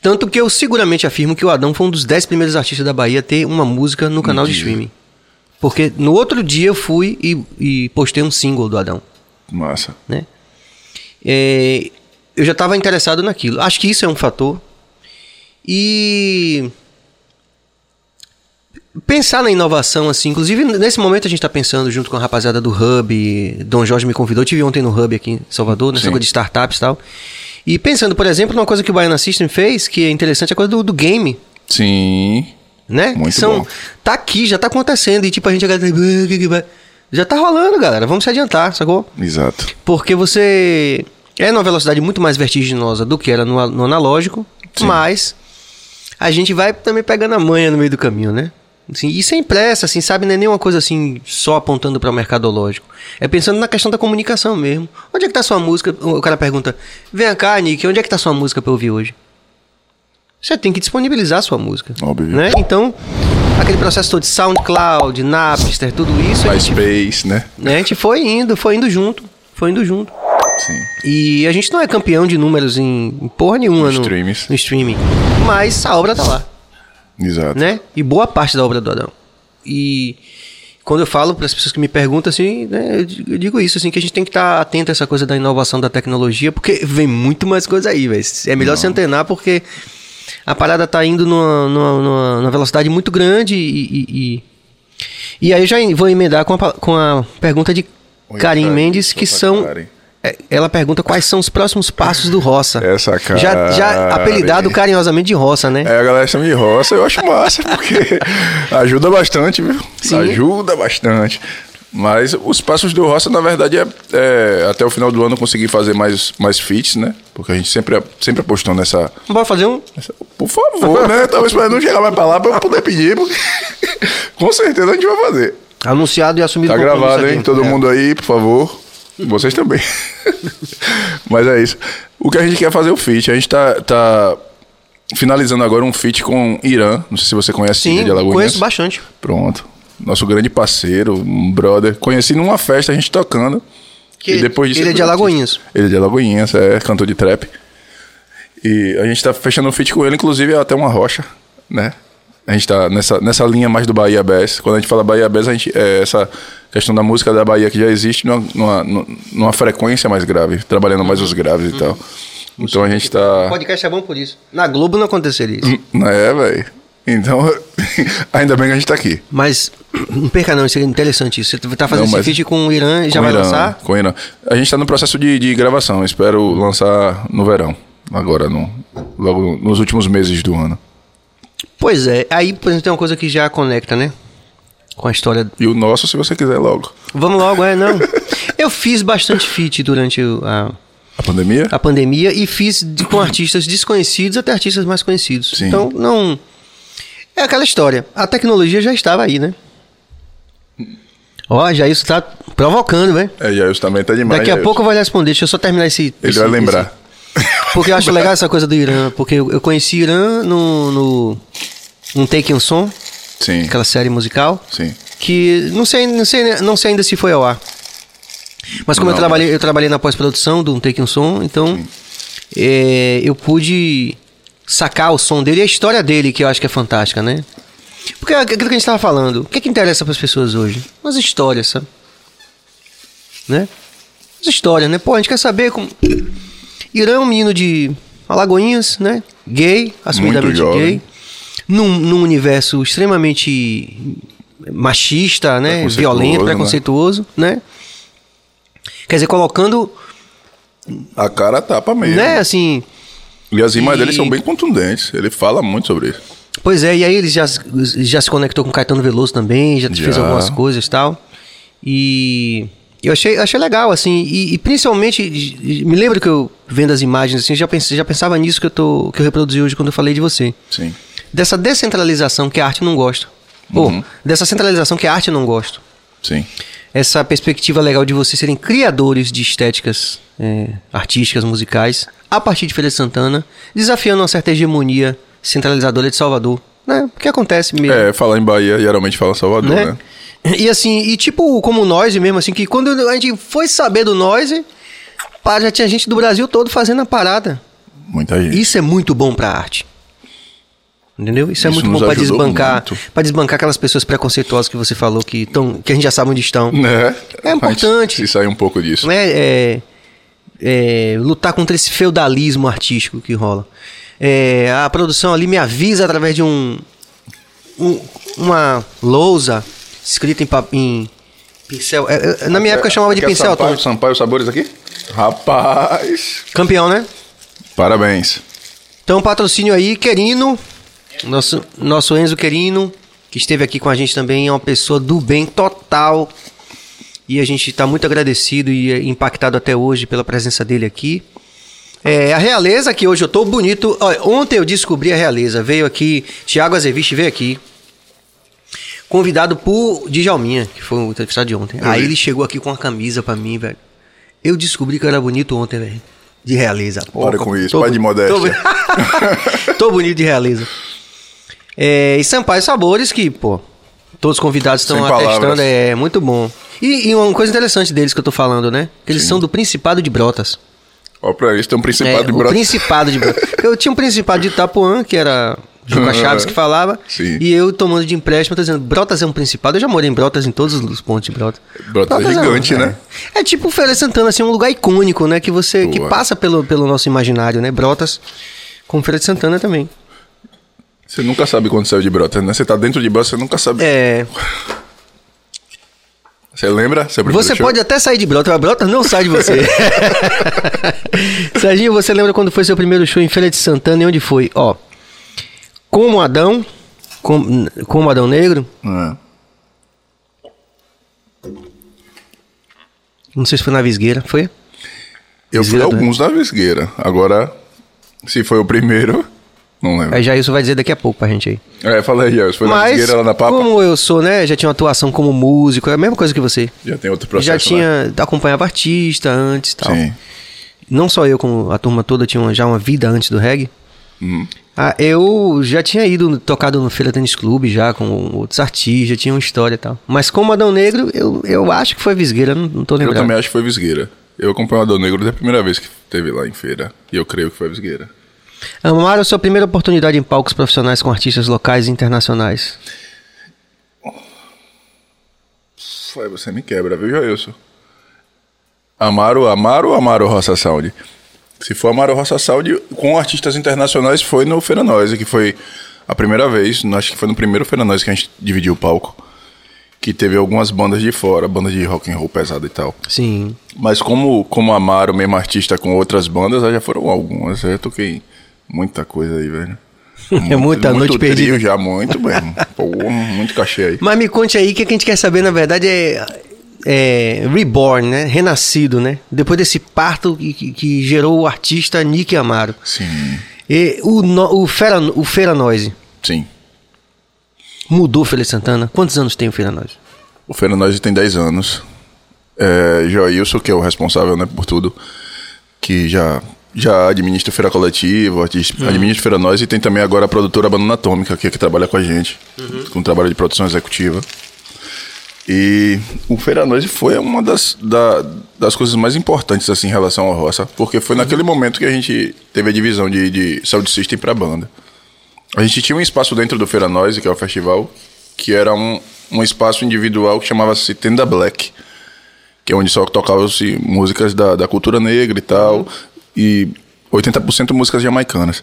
Tanto que eu seguramente afirmo que o Adão foi um dos 10 primeiros artistas da Bahia a ter uma música no canal de Deezer. streaming. Porque no outro dia eu fui e, e postei um single do Adão, Massa. né? É, eu já estava interessado naquilo. Acho que isso é um fator. E pensar na inovação, assim, inclusive nesse momento a gente está pensando junto com a rapaziada do Hub, Dom Jorge me convidou, eu tive ontem no Hub aqui em Salvador, nessa Sim. coisa de startups e tal. E pensando, por exemplo, numa coisa que o Baiana System fez, que é interessante, é a coisa do, do game, Sim. né? Muito São, bom. Tá aqui, já tá acontecendo, e tipo, a gente já tá rolando, galera, vamos se adiantar, sacou? Exato. Porque você é numa velocidade muito mais vertiginosa do que era no, no analógico, Sim. mas a gente vai também pegando a manha no meio do caminho, né? Assim, e sem pressa, assim, sabe? Não é nenhuma coisa assim só apontando para o mercadológico. É pensando na questão da comunicação mesmo. Onde é que tá sua música? O cara pergunta: Vem cá, Nick, onde é que tá sua música para ouvir hoje? Você tem que disponibilizar a sua música. Óbvio. Né? Então, aquele processo todo de SoundCloud, Napster, tudo isso, MySpace, né? né, a gente foi indo, foi indo junto. Foi indo junto. Sim. E a gente não é campeão de números em, em porra nenhuma no, streams. no streaming. Mas a obra tá lá, Exato. né? E boa parte da obra do Adão. E quando eu falo para as pessoas que me perguntam assim, né, eu digo- isso assim que a gente tem que estar atento a essa coisa da inovação da tecnologia, porque vem muito mais coisa aí, velho. É melhor se antenar porque a parada tá indo numa, numa, numa- velocidade muito grande e, e, e, e aí eu já vou emendar com a, com a pergunta de Oi, Karim Karen, Mendes, que são Karen. é, Ela pergunta quais são os próximos passos do Roça. Essa cara. Já, já apelidado carinhosamente de Roça, né? É, a galera chama de roça, eu acho massa, [LAUGHS] porque ajuda bastante, viu? Sim. Ajuda bastante. Mas os passos do roça, na verdade, é, é até o final do ano conseguir fazer mais, mais feats, né? Porque a gente sempre, sempre apostou nessa, Bora fazer um. nessa- Por favor, né? Tava esperando não chegar mais pra lá pra eu poder pedir, porque [LAUGHS] com certeza a gente vai fazer. Anunciado e assumido Tá gravado, hein? Todo É. mundo aí, por favor. Vocês também. [LAUGHS] Mas é isso. O que a gente quer fazer é o feat. A gente tá, tá finalizando agora um feat com Irã. Não sei se você conhece Sim, de Alagoinhas. conheço bastante. Pronto. Nosso grande parceiro, um brother. Conheci numa festa, a gente tocando. Que e depois disso ele é de Alagoinhas. Ele é de Alagoinhas, é cantor de trap. E a gente tá fechando um feat com ele, inclusive é até uma rocha, né? A gente tá nessa, nessa linha mais do Bahia Bass. Quando a gente fala Bahia Bass, a gente, é essa questão da música da Bahia que já existe numa, numa, numa frequência mais grave, trabalhando mais os graves e tal. Então a gente O tá. podcast é bom por isso. Na Globo não aconteceria isso. Não é, velho? Então, [LAUGHS] ainda bem que a gente tá aqui. Mas [CLEARS THROAT] não perca não, isso é interessante isso. Você tá fazendo Não, esse feat com o Irã e já vai Irã, lançar? Com Irã. A gente tá no processo de, de gravação. Espero lançar no verão. Agora, no, logo nos últimos meses do ano. Pois é. Aí, por exemplo, tem uma coisa que já conecta, né? Com a história. E o nosso, se você quiser logo. Vamos logo, é, não. [LAUGHS] Eu fiz bastante feat durante o- a, A pandemia? a pandemia e fiz com artistas desconhecidos até artistas mais conhecidos. Sim. Então, não. É aquela história. A tecnologia já estava aí, né? Ó, já isso tá provocando, velho. É, Jailson também tá demais. Daqui a Jailson. pouco eu vou lhe responder. Deixa eu só terminar esse. Ele esse- vai lembrar. esse- porque eu acho [LAUGHS] legal essa coisa do Irã. Porque eu, eu conheci Irã no. no um Take um Som, Sim. aquela série musical. Sim. Que não sei, não sei, não sei ainda se foi ao ar. Mas como eu Não, trabalhei, eu trabalhei na pós-produção do Um Take um Som, então é, eu pude sacar o som dele e a história dele, que eu acho que é fantástica, né? Porque é aquilo que a gente estava falando, o que, que interessa para as pessoas hoje? As histórias, sabe? Né? As histórias, né? Pô, a gente quer saber como. Irã é um menino de Alagoinhas, né? Gay, assumidamente gay. Num, num universo extremamente machista, né? Preconceituoso, Violento, né? preconceituoso, né? Quer dizer, colocando, A cara tapa mesmo. né, assim, E as rimas E- dele são bem contundentes. Ele fala muito sobre isso. Pois é, e aí ele já, já se conectou com o Caetano Veloso também, já, Já. fez algumas coisas e tal. E eu achei, achei legal, assim, e, e principalmente, me lembro que eu, vendo as imagens, assim, já, pensei, já pensava nisso que eu, tô, que eu reproduzi hoje quando eu falei de você. Sim. Dessa descentralização que a arte não gosta. Ou, Uhum. dessa centralização que a arte não gosta. Sim. Essa perspectiva legal de vocês serem criadores de estéticas é, artísticas, musicais, a partir de Feira de Santana, desafiando uma certa hegemonia centralizadora de Salvador. Né? Porque acontece mesmo. É, falar em Bahia, geralmente fala Salvador, né? né? E assim, e tipo como o Noise mesmo, assim, que quando a gente foi saber do Noise, já tinha gente do Brasil todo fazendo a parada. Muita gente. Isso é muito bom pra arte. Entendeu? Isso é Isso muito nos bom pra ajudou desbancar, muito. para desbancar aquelas pessoas preconceituosas que você falou que tão, que a gente já sabe onde estão. Né? É importante. Se sair um pouco disso. Não é, é- é lutar contra esse feudalismo artístico que rola. É, a produção ali me avisa através de um, um- uma lousa escrita em, em pincel. é, é, na minha época eu chamava de é pincel Sampaio, atômico. Sampaio Sabores aqui? Rapaz. Campeão, né? Parabéns. Então, patrocínio aí, Querino. Nosso, nosso Enzo Querino, que esteve aqui com a gente também, é uma pessoa do bem total. E a gente está muito agradecido e é, impactado até hoje pela presença dele aqui. É, a realeza, que hoje eu tô bonito. Olha, ontem eu descobri a realeza. Veio aqui, Tiago Azeviche veio aqui. Convidado por Djalminha, que foi o entrevistado de ontem. Eu Aí vi. ele chegou aqui com uma camisa pra mim, velho. Eu descobri que eu era bonito ontem, velho. De realeza. Para Pô, com isso, tô pai de modéstia. Tô, [LAUGHS] tô bonito de realeza. É, e Sampaio Sabores, que, pô, todos os convidados estão atestando, palavras. é muito bom. E, e uma coisa interessante deles que eu tô falando, né? Que eles são do Principado de Brotas. Ó, pra isso tem um principado É, de o braço. Principado de Brotas. [LAUGHS] Eu tinha um Principado de Itapuã, que era Juca Chaves que falava. Sim. E eu tomando de empréstimo, tô dizendo, Brotas é um Principado. Eu já morei em Brotas, em todos os pontos de Brotas. Brotas é gigante, né? É, é tipo Feira de Santana, assim, um lugar icônico, né? Que você, que Boa. passa pelo, pelo nosso imaginário, né? Brotas, com Feira de Santana também. Você nunca sabe quando saiu de Brotas, né? Você tá dentro de Brotas, você nunca sabe. É, Você lembra? Você show? pode até sair de Brotas, mas Brotas não sai de você. [LAUGHS] Serginho, você lembra quando foi seu primeiro show em Feira de Santana e onde foi? Ó, como Adão, com, como Adão Negro, É. não sei se foi na Visgueira, foi? Eu Visgueira do- alguns na Visgueira. Agora, se foi o primeiro, não lembro. Aí já isso vai dizer daqui a pouco pra gente aí. É, fala aí. Se foi na Mas, Visgueira lá na Papa, como eu sou, né, já tinha uma atuação como músico, é a mesma coisa que você. já tem outro processo, já né? tinha, acompanhava artista antes e tal. Sim. Não só eu, como a turma toda tinha uma- já uma vida antes do reggae. Uhum. Ah, eu já tinha ido, tocado no Feira Tênis Clube já com outros artistas, já tinha uma história e tal. Mas como Adão Negro, eu, eu acho que foi Visgueira, não, não tô Eu lembrando. também acho que foi Visgueira. Eu acompanhei o Adão Negro desde a primeira vez que teve lá em feira. E eu creio que foi Visgueira. Amaro, sua primeira oportunidade em palcos profissionais com artistas locais e internacionais. Foi, você me quebra, viu, Jailson? Amaro, Amaro ou Amaro Roça Sound? Se for Amaro Roça Sound, com artistas internacionais foi no Feira Noise, que foi a primeira vez, acho que foi no primeiro Feira Noise que a gente dividiu o palco. Que teve algumas bandas de fora, bandas de rock and roll pesado e tal. Sim. Mas como, como Amaro, mesmo artista com outras bandas, já foram algumas. Eu toquei muita coisa aí, velho. [LAUGHS] É muita muito noite perdida. já, muito mesmo. [LAUGHS] Pô, muito cachê aí. Mas me conte aí, que o que a gente quer saber, na verdade, é, é reborn, né? Renascido, né? Depois desse parto que, que- gerou o artista Nick Amaro. Sim, E o, no- o, Fera, o Feira Noise sim. mudou de Santana? Quantos anos tem o Feira Noise? O Fernandes tem 10 anos. É, Joilson, que é o responsável né, por tudo, que já, já administra Feira Coletiva, adis- administra Feira Nós e tem também agora a produtora Banana Atômica, que, é que trabalha com a gente, com trabalho de produção executiva. E o Feira Nós foi uma das, da- das coisas mais importantes assim, em relação ao roça, porque foi naquele momento que a gente teve a divisão de, de Sound System para banda. A gente tinha um espaço dentro do Feira Noise, que é o festival, que era um, um espaço individual que chamava-se Tenda Black, que é onde só tocavam-se músicas da, da cultura negra e tal, e 80% músicas jamaicanas.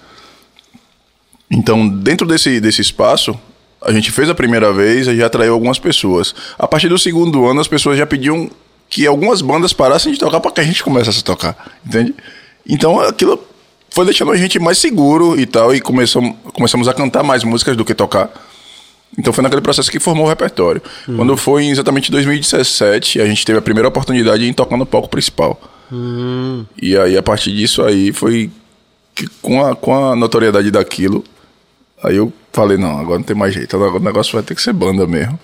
Então, dentro desse, desse espaço, a gente fez a primeira vez e já atraiu algumas pessoas. A partir do segundo ano, as pessoas já pediam que algumas bandas parassem de tocar para que a gente começasse a tocar, entende? Então, aquilo foi deixando a gente mais seguro e tal, e começamos, começamos a cantar mais músicas do que tocar. Então foi naquele processo que formou o repertório. Hum. Quando foi em exatamente 2017, a gente teve a primeira oportunidade em tocar no palco principal. Hum. E aí, a partir disso aí, foi que com a, com a notoriedade daquilo, aí eu falei, não, agora não tem mais jeito, agora o negócio vai ter que ser banda mesmo.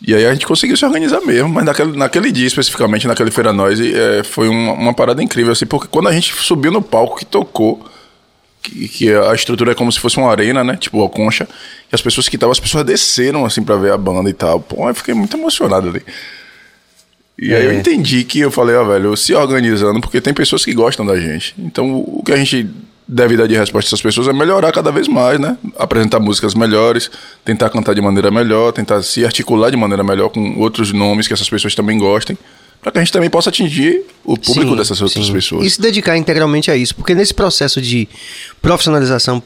E aí a gente conseguiu se organizar mesmo, mas naquele, naquele dia especificamente, naquele Feira Noise, é, foi uma, uma parada incrível, assim, porque quando a gente subiu no palco que tocou, que, que a estrutura é como se fosse uma arena, né? Tipo a concha. E as pessoas que estavam, as pessoas desceram assim pra ver a banda e tal. Pô, eu fiquei muito emocionado ali. E aí eu É. entendi que eu falei, ó, velho, se organizando, porque tem pessoas que gostam da gente. Então o que a gente deve dar de resposta a essas pessoas é melhorar cada vez mais, né? Apresentar músicas melhores, tentar cantar de maneira melhor, tentar se articular de maneira melhor com outros nomes que essas pessoas também gostem. Pra que a gente também possa atingir o público Sim, dessas outras sim. pessoas. E se dedicar integralmente a isso. Porque nesse processo de profissionalização,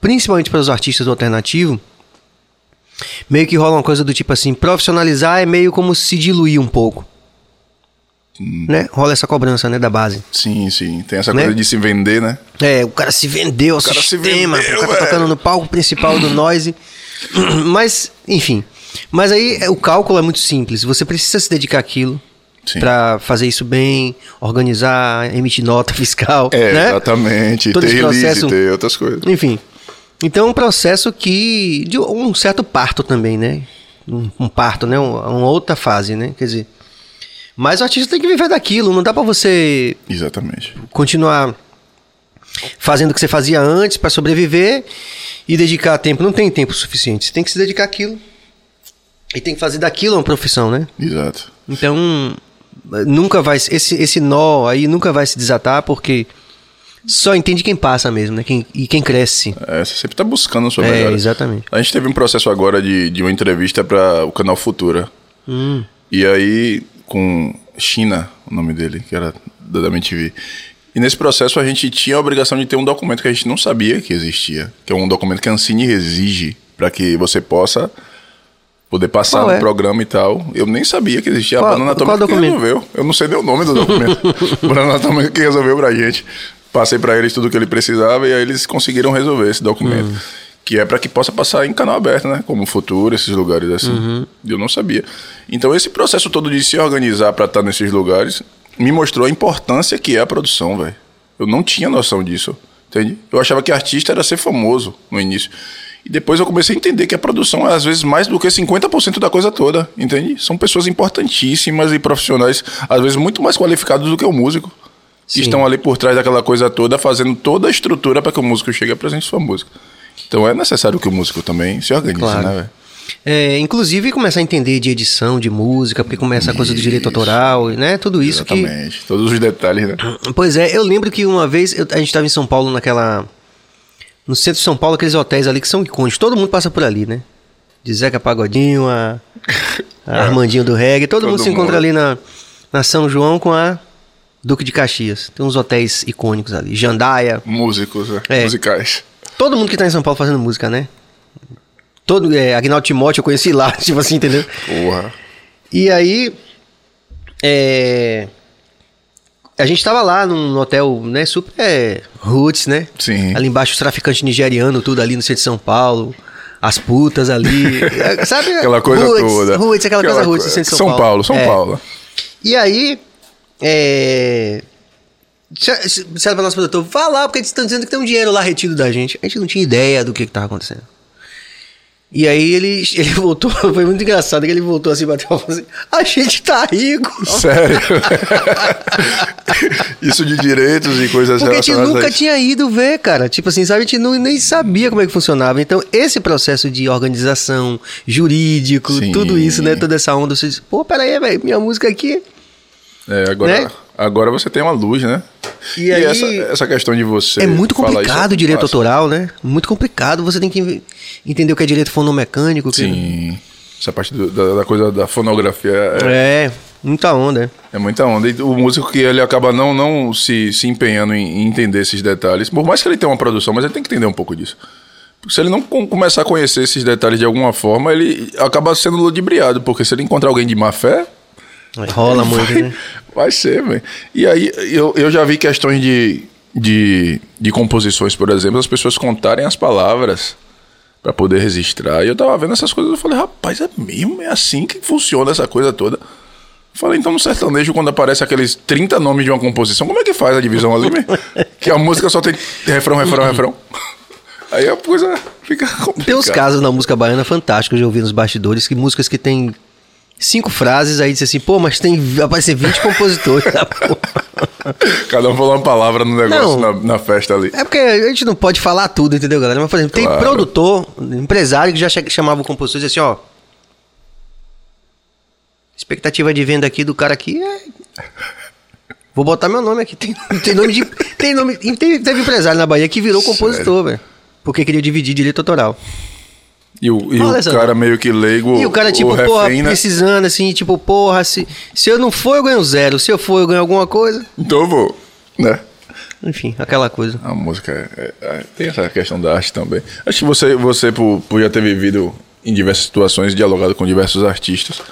principalmente para os artistas do alternativo, meio que rola uma coisa do tipo assim, profissionalizar é meio como se diluir um pouco. Né? Rola essa cobrança, né, da base. Sim, sim. Tem essa Né? coisa de se vender, né? É, o cara se vendeu ao cara se sistema, vendeu, o cara tá tocando no palco principal do Noise. [CLEARS THROAT] Mas, enfim. Mas aí é, o cálculo é muito simples. Você precisa se dedicar àquilo pra fazer isso bem, organizar, emitir nota [LAUGHS] fiscal, É, né? exatamente. Todo ter esse release, processo- ter outras coisas. Enfim. Então é um processo que. de um certo parto também, né? Um, um parto, né? Um- uma outra fase, né? Quer dizer. Mas o artista tem que viver daquilo. Não dá pra você Exatamente. continuar fazendo o que você fazia antes pra sobreviver e dedicar tempo. Não tem tempo suficiente. Você tem que se dedicar àquilo. E tem que fazer daquilo uma profissão, né? Exato. Então, nunca vai. Esse, esse nó aí nunca vai se desatar porque só entende quem passa mesmo, né? Quem, e quem cresce. É, você sempre tá buscando a sua É, melhora. exatamente. A gente teve um processo agora de, de uma entrevista para o canal Futura. Hum. E aí, com China, o nome dele, que era da MTV. E nesse processo a gente tinha a obrigação de ter um documento que a gente não sabia que existia. Que é um documento que a Ancine exige para que você possa poder passar Qual no é? programa e tal. Eu nem sabia que existia. Qual- a banda anatômica qual que resolveu. Eu não sei nem o nome do documento. [LAUGHS] a banda anatômica que resolveu pra gente. Passei pra eles tudo que ele precisava e aí eles conseguiram resolver esse documento. Hum. Que é pra que possa passar em canal aberto, né? Como Futuro, esses lugares assim. Uhum. Eu não sabia. Então esse processo todo de se organizar pra estar nesses lugares me mostrou a importância que é a produção, velho. Eu não tinha noção disso, entende? Eu achava que artista era ser famoso no início. E depois eu comecei a entender que a produção é às vezes mais do que 50% da coisa toda, entende? São pessoas importantíssimas e profissionais, às vezes muito mais qualificados do que o músico. Que Sim. estão ali por trás daquela coisa toda, fazendo toda a estrutura para que o músico chegue a presente sua música. Então é necessário que o músico também se organize, Claro. né, velho? É, inclusive começar a entender de edição, de música, porque começa a coisa do direito autoral, né? Tudo isso que. Exatamente. Todos os detalhes, né? [CLEARS THROAT] Pois é, eu lembro que uma vez eu- a gente estava em São Paulo naquela. No centro de São Paulo, aqueles hotéis ali que são icônicos. Todo mundo passa por ali, né? De Zeca Pagodinho, a, a [LAUGHS] Armandinho do Reggae. Todo, Todo mundo se mundo. encontra ali na, na São João com a Duque de Caxias. Tem uns hotéis icônicos ali. Jandaia. Músicos, né? É. musicais. Todo mundo que tá em São Paulo fazendo música, né? Todo, é, Agnaldo Timóteo eu conheci lá, [LAUGHS] tipo assim, entendeu? Porra. E aí, é, a gente tava lá num hotel, né, super roots, né? Sim. Ali embaixo os traficantes nigerianos, tudo ali no centro de São Paulo. As putas ali, [LAUGHS] é, sabe? Aquela coisa roots, toda. Roots, aquela, coisa roots co- no centro de São, São Paulo. São É. Paulo. E aí, é... Disseram pra nosso produtor, vá lá, porque eles estão dizendo que tem um dinheiro lá retido da gente. A gente não tinha ideia do que, que tava acontecendo. E aí ele, [LAUGHS] ele voltou, [LAUGHS] foi muito engraçado que ele voltou assim, bateu e falou assim, a gente tá rico. Sério? [LAUGHS] Isso de direitos e coisas Porque a gente a nunca isso. tinha ido ver, cara. Tipo assim, sabe? A gente não, nem sabia como é que funcionava. Então, esse processo de organização, jurídico, Sim. tudo isso, né? Toda essa onda, você diz, pô, peraí, velho, minha música aqui. É, agora, né? Agora você tem uma luz, né? E E, aí- essa, essa questão de você. É muito complicado é o direito fácil. autoral, né? Muito complicado. Você tem que entender o que é direito fonomecânico. que- Sim. Essa parte do- da, da coisa da fonografia é, É, muita onda. é muita onda. E o músico que ele acaba não, não se, se empenhando em, em entender esses detalhes, por mais que ele tenha uma produção, mas ele tem que entender um pouco disso. Porque se ele não com- começar a conhecer esses detalhes de alguma forma, ele acaba sendo ludibriado. Porque se ele encontrar alguém de má fé, Rola muito, vai, né? [LAUGHS] vai ser, velho. E aí, eu, eu já vi questões de de, de composições, por exemplo, as pessoas contarem as palavras para poder registrar. E eu tava vendo essas coisas, eu falei, rapaz, é mesmo? É assim que funciona essa coisa toda? Falei, então no sertanejo, quando aparece aqueles 30 nomes de uma composição, como é que faz a divisão ali, [LAUGHS] que a música só tem refrão, refrão, refrão. [LAUGHS] Aí a coisa fica complicada. Tem uns casos na música baiana fantásticos, eu já ouvi nos bastidores, que músicas que tem cinco frases, aí disse assim, pô, mas tem, aparecem 20 compositores. [LAUGHS] Cada um falou uma palavra no negócio, na, na, festa ali. É porque a gente não pode falar tudo, entendeu, galera? Mas, por exemplo, tem claro. produtor, empresário que já chamava o compositor e dizia assim, ó, expectativa de venda aqui do cara aqui é... [LAUGHS] Vou botar meu nome aqui. Tem, tem nome de. Tem nome. Teve, teve empresário na Bahia que virou compositor, velho. Porque queria dividir direito autoral. E o, e o cara meio que leigo. E o cara, tipo, o refém, porra, né? precisando, assim, tipo, porra, se, se eu não for, eu ganho zero. Se eu for, eu ganho alguma coisa. Então eu vou, né? Enfim, aquela coisa. A música é, é, é, tem essa questão da arte também. Acho que você, você por, por já ter vivido em diversas situações, dialogado com diversos artistas,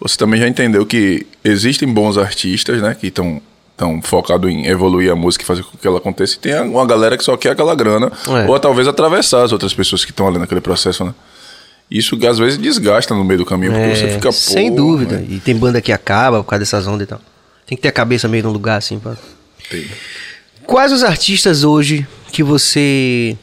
você também já entendeu que existem bons artistas, né? Que estão tão focados em evoluir a música e fazer com que ela aconteça. E tem uma galera que só quer aquela grana. É. Ou talvez atravessar as outras pessoas que estão ali naquele processo, né? Isso às vezes desgasta no meio do caminho, porque é, você fica Sem dúvida. Né? E tem banda que acaba por causa dessas ondas e tal. Tem que ter a cabeça meio no lugar assim. Pra... Quais os artistas hoje que você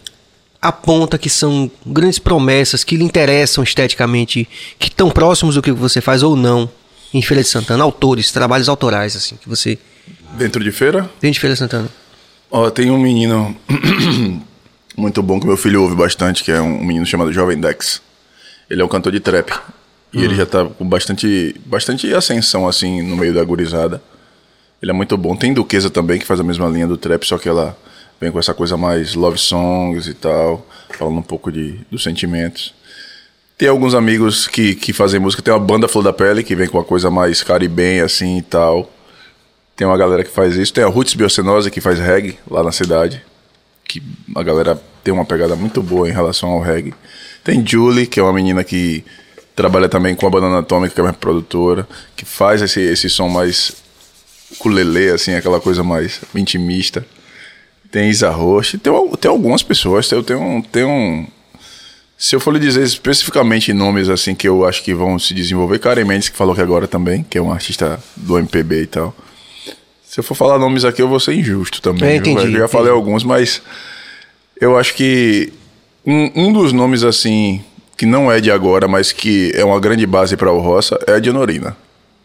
aponta que são grandes promessas, que lhe interessam esteticamente, que estão próximos do que você faz ou não em Feira de Santana? Autores, trabalhos autorais, assim, que você. Dentro de feira? Dentro de Feira Santana. Ó, tem um menino [COUGHS] muito bom que meu filho ouve bastante, que é um menino chamado Jovem Dex. Ele é um cantor de trap. E ele hum. já tá com bastante, bastante ascensão, assim, no meio da gurizada. Ele é muito bom. Tem Duquesa também, que faz a mesma linha do trap, só que ela vem com essa coisa mais love songs e tal, falando um pouco de, dos sentimentos. Tem alguns amigos que, que fazem música, tem uma banda Flor da Pele, que vem com uma coisa mais caribenha assim e tal. Tem uma galera que faz isso. Tem a Roots Biocenose, que faz reggae lá na cidade. Que a galera tem uma pegada muito boa em relação ao reggae. Tem Julie, que é uma menina que trabalha também com a Banana Atômica, que é minha produtora, que faz esse, esse som mais culelê, assim, aquela coisa mais intimista. Tem Isa Roche, tem, tem algumas pessoas, eu tenho, tenho um... Se eu for lhe dizer especificamente nomes assim que eu acho que vão se desenvolver, Karen Mendes, que falou que agora também, que é um artista do MPB e tal. Se eu for falar nomes aqui, eu vou ser injusto também. É, entendi, eu já entendi. falei alguns, mas eu acho que um, um dos nomes, assim, que não é de agora, mas que é uma grande base para o Roça, é a Dionorina.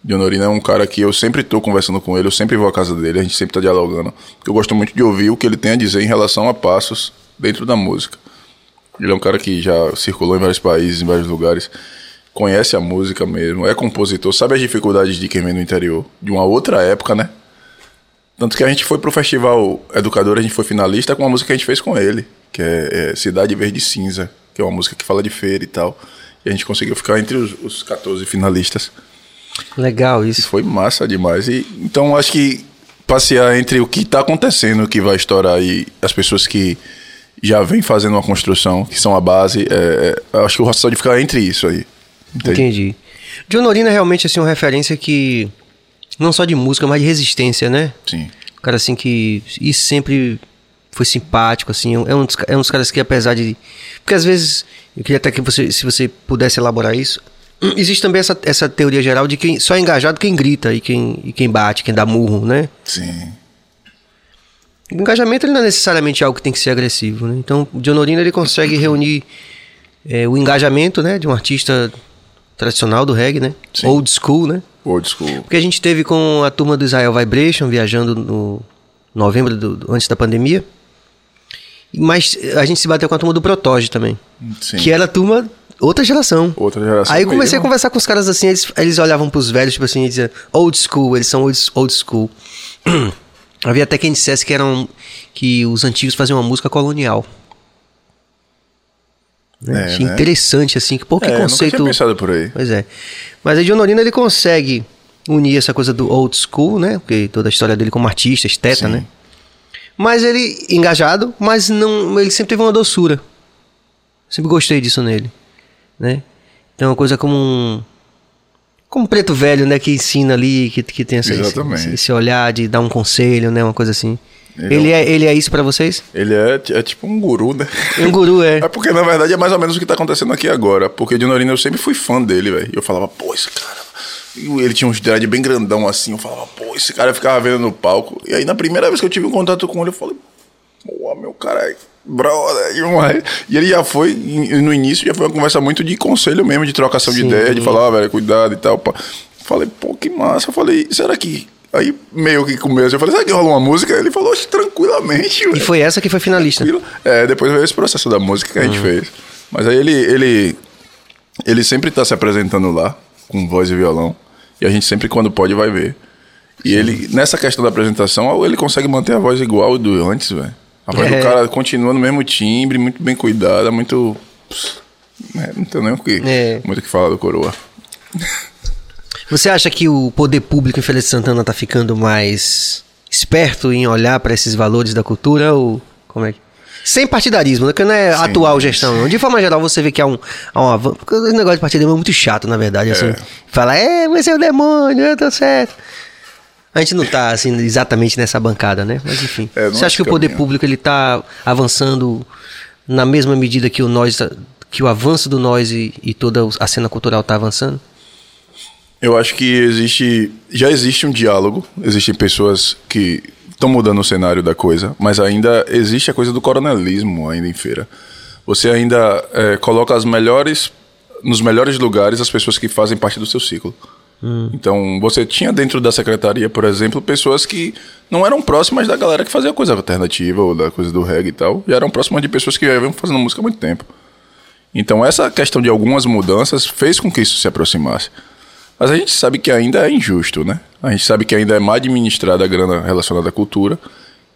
Dionorina é um cara que eu sempre estou conversando com ele, eu sempre vou à casa dele, a gente sempre está dialogando. Eu gosto muito de ouvir o que ele tem a dizer em relação a passos dentro da música. Ele é um cara que já circulou em vários países, em vários lugares, conhece a música mesmo, é compositor, sabe as dificuldades de quem vem do interior, de uma outra época, né? Tanto que a gente foi pro festival Educador, a gente foi finalista com uma música que a gente fez com ele que é, é, Cidade Verde Cinza, que é uma música que fala de feira e tal. E a gente conseguiu ficar entre os, os 14 finalistas. Legal isso. E foi massa demais. E, então acho que passear entre o que está acontecendo, o que vai estourar e as pessoas que já vêm fazendo uma construção, que são a base, é, é, acho que o Roça de ficar entre isso aí. Entende? Entendi. John Norina é realmente assim, uma referência que. Não só de música, mas de resistência, né? Sim. O cara assim que. E sempre foi simpático, assim. É um, dos, é um dos caras que, apesar de. Porque às vezes, eu queria até que você, se você pudesse elaborar isso. [CLEARS THROAT] Existe também essa, essa teoria geral de que só é engajado quem grita e quem, e quem bate, quem dá murro, né? Sim. O engajamento ele não é necessariamente algo que tem que ser agressivo, né? Então, o Dionorino ele consegue [CLEARS THROAT] reunir é, o engajamento, né, de um artista tradicional do reggae, né? Sim. Old school, né? Old school. Porque a gente teve com a turma do Israel Vibration viajando no novembro do, antes da pandemia. Mas a gente se bateu com a turma do Protoge também. Sim. Que era a turma outra geração. Outra geração. Aí eu comecei mesmo. a conversar com os caras assim, eles, eles olhavam pros velhos, tipo assim, e diziam, old school, eles são old, old school. [CLEARS THROAT] Havia até quem dissesse que eram. que os antigos faziam uma música colonial. Né? É, Achei né? interessante, assim, que, pô, que é, conceito. Eu pensado por aí. Pois é. Mas a Dionorina ele consegue unir essa coisa do old school, né? Porque toda a história dele como artista, esteta, Sim. né? Mas ele, engajado, mas não. Ele sempre teve uma doçura. Sempre gostei disso nele. Né? Então, uma coisa como um. Como um preto velho, né? Que ensina ali, que, que tem essa, esse, esse, olhar de dar um conselho, né? Uma coisa assim. Ele, Ele é, é, ele é isso pra vocês? um- ele é, é tipo um guru, né? Um guru, é. [LAUGHS] É porque, na verdade, é mais ou menos o que tá acontecendo aqui agora. Porque de Norino eu sempre fui fã dele, velho. E eu falava, pô, esse cara. E Ele tinha uns dread bem grandão assim. Eu falava, pô, esse cara ficava vendo no palco. E aí, na primeira vez que eu tive um contato com ele, eu falei, pô, meu cara é brother demais. E ele já foi, no início, já foi uma conversa muito de conselho mesmo, de trocação de Sim. ideia, de falar, ah, velho, cuidado e tal. pá. Falei, pô, que massa. Eu falei, será que. Aí, meio que começo, eu falei, será que rola uma música? Ele falou, "Oxe, tranquilamente, E foi essa que foi finalista. Tranquilo. É, depois veio esse processo da música que a gente Uhum. fez. Mas aí ele, ele, ele sempre tá se apresentando lá, com voz e violão. E a gente sempre, quando pode, vai ver. E ele, nessa questão da apresentação, ele consegue manter a voz igual do antes, velho. A voz É. do cara continua no mesmo timbre, muito bem cuidada, muito. É, não tenho nem o que. É. Muito o que falar do Coroa. [LAUGHS] Você acha que o poder público em Feira de Santana tá ficando mais esperto em olhar para esses valores da cultura ou como é que sem partidarismo, né? Porque não é Sim. atual gestão, não. De forma geral, você vê que há um, há um avanço. Porque esse negócio de partidarismo é muito chato, na verdade. Assim. Fala, é, você é o demônio, eu tô certo. A gente não tá, assim, exatamente nessa bancada, né? Mas enfim. É, você acha que o que poder caminha. público, ele tá avançando na mesma medida que o nós, que o avanço do nós e, e toda a cena cultural tá avançando? Eu acho que existe. Já existe um diálogo, existem pessoas que estão mudando o cenário da coisa, mas ainda existe a coisa do coronelismo ainda em feira. Você ainda é, coloca as melhores. Nos melhores lugares as pessoas que fazem parte do seu ciclo. Então, você tinha dentro da secretaria, por exemplo, pessoas que não eram próximas da galera que fazia coisa alternativa ou da coisa do reggae e tal, já eram próximas de pessoas que já vêm fazendo música há muito tempo. Então, essa questão de algumas mudanças fez com que isso se aproximasse. Mas a gente sabe que ainda é injusto, né? A gente sabe que ainda é mal administrada a grana relacionada à cultura,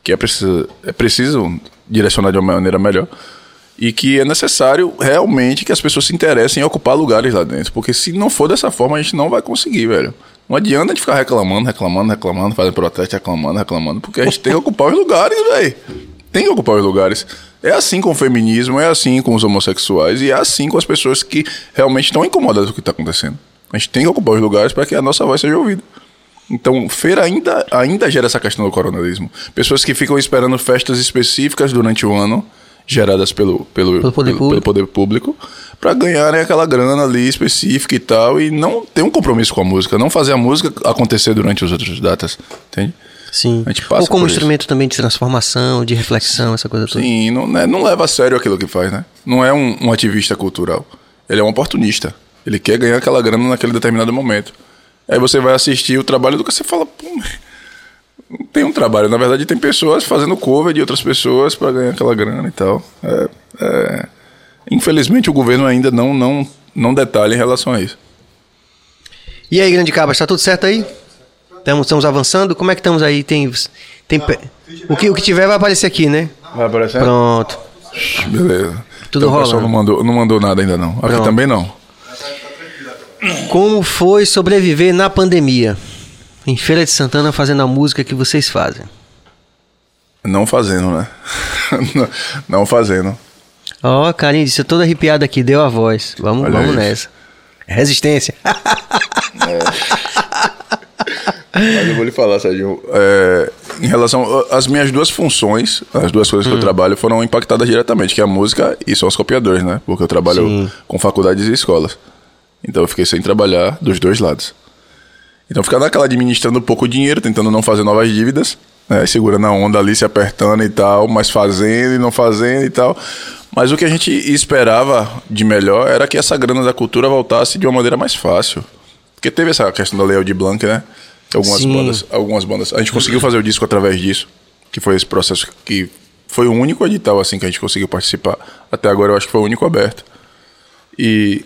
que é preciso, é preciso direcionar de uma maneira melhor. E que é necessário realmente que as pessoas se interessem em ocupar lugares lá dentro. Porque se não for dessa forma, a gente não vai conseguir, velho. Não adianta a gente ficar reclamando, reclamando, reclamando, fazendo protesto, reclamando, reclamando, porque a gente tem que ocupar os lugares, velho. Tem que ocupar os lugares. É assim com o feminismo, é assim com os homossexuais e é assim com as pessoas que realmente estão incomodadas com o que está acontecendo. A gente tem que ocupar os lugares para que a nossa voz seja ouvida. Então, feira ainda, ainda gera essa questão do coronelismo. Pessoas que ficam esperando festas específicas durante o ano, geradas pelo, pelo, Pelo poder público. pelo poder público, para ganharem aquela grana ali específica e tal, e não ter um compromisso com a música, não fazer a música acontecer durante as outras datas. Entende? Sim. Ou como por isso. instrumento também de transformação, de reflexão, essa coisa toda. Sim, não, né, não leva a sério aquilo que faz, né? Não é um, um ativista cultural. Ele é um oportunista. Ele quer ganhar aquela grana naquele determinado momento. Aí você vai assistir o trabalho do que você fala, pô, não tem um trabalho. Na verdade, tem pessoas fazendo cover de outras pessoas para ganhar aquela grana e tal. É, é, Infelizmente, o governo ainda não, não, não detalha em relação a isso. E aí, Grande Cabra, está tudo certo aí? Estamos, estamos avançando? Como é que estamos aí? Tem, tem pe- o, que, o que tiver vai aparecer aqui, né? Vai aparecer? Pronto. Beleza. Tudo então, o pessoal rolando. não mandou, não mandou nada ainda, não. Aqui Pronto. também não. Como foi sobreviver na pandemia? Em Feira de Santana fazendo a música que vocês fazem. Não fazendo, né? [LAUGHS] Não- fazendo. Ó, Carinho, disse todo arrepiado aqui, deu a voz. Vamos, Olha vamos isso. nessa. Resistência. [LAUGHS] Mas eu vou lhe falar, Sérgio. É, em relação. As minhas duas funções, as duas coisas que Hum. eu trabalho, foram impactadas diretamente, que é a música e são os copiadores, né? Porque eu trabalho Sim. com faculdades e escolas. Então eu fiquei sem trabalhar dos dois lados. Então ficar naquela administrando pouco dinheiro, tentando não fazer novas dívidas, né? segurando a onda ali, se apertando e tal, mas fazendo e não fazendo e tal. Mas o que a gente esperava de melhor era que essa grana da cultura voltasse de uma maneira mais fácil. Porque teve essa questão da Lei de Blanc, né? Algumas Sim. bandas, algumas bandas. A gente conseguiu fazer o disco através disso, que foi esse processo que foi o único edital assim que a gente conseguiu participar. Até agora eu acho que foi o único aberto. E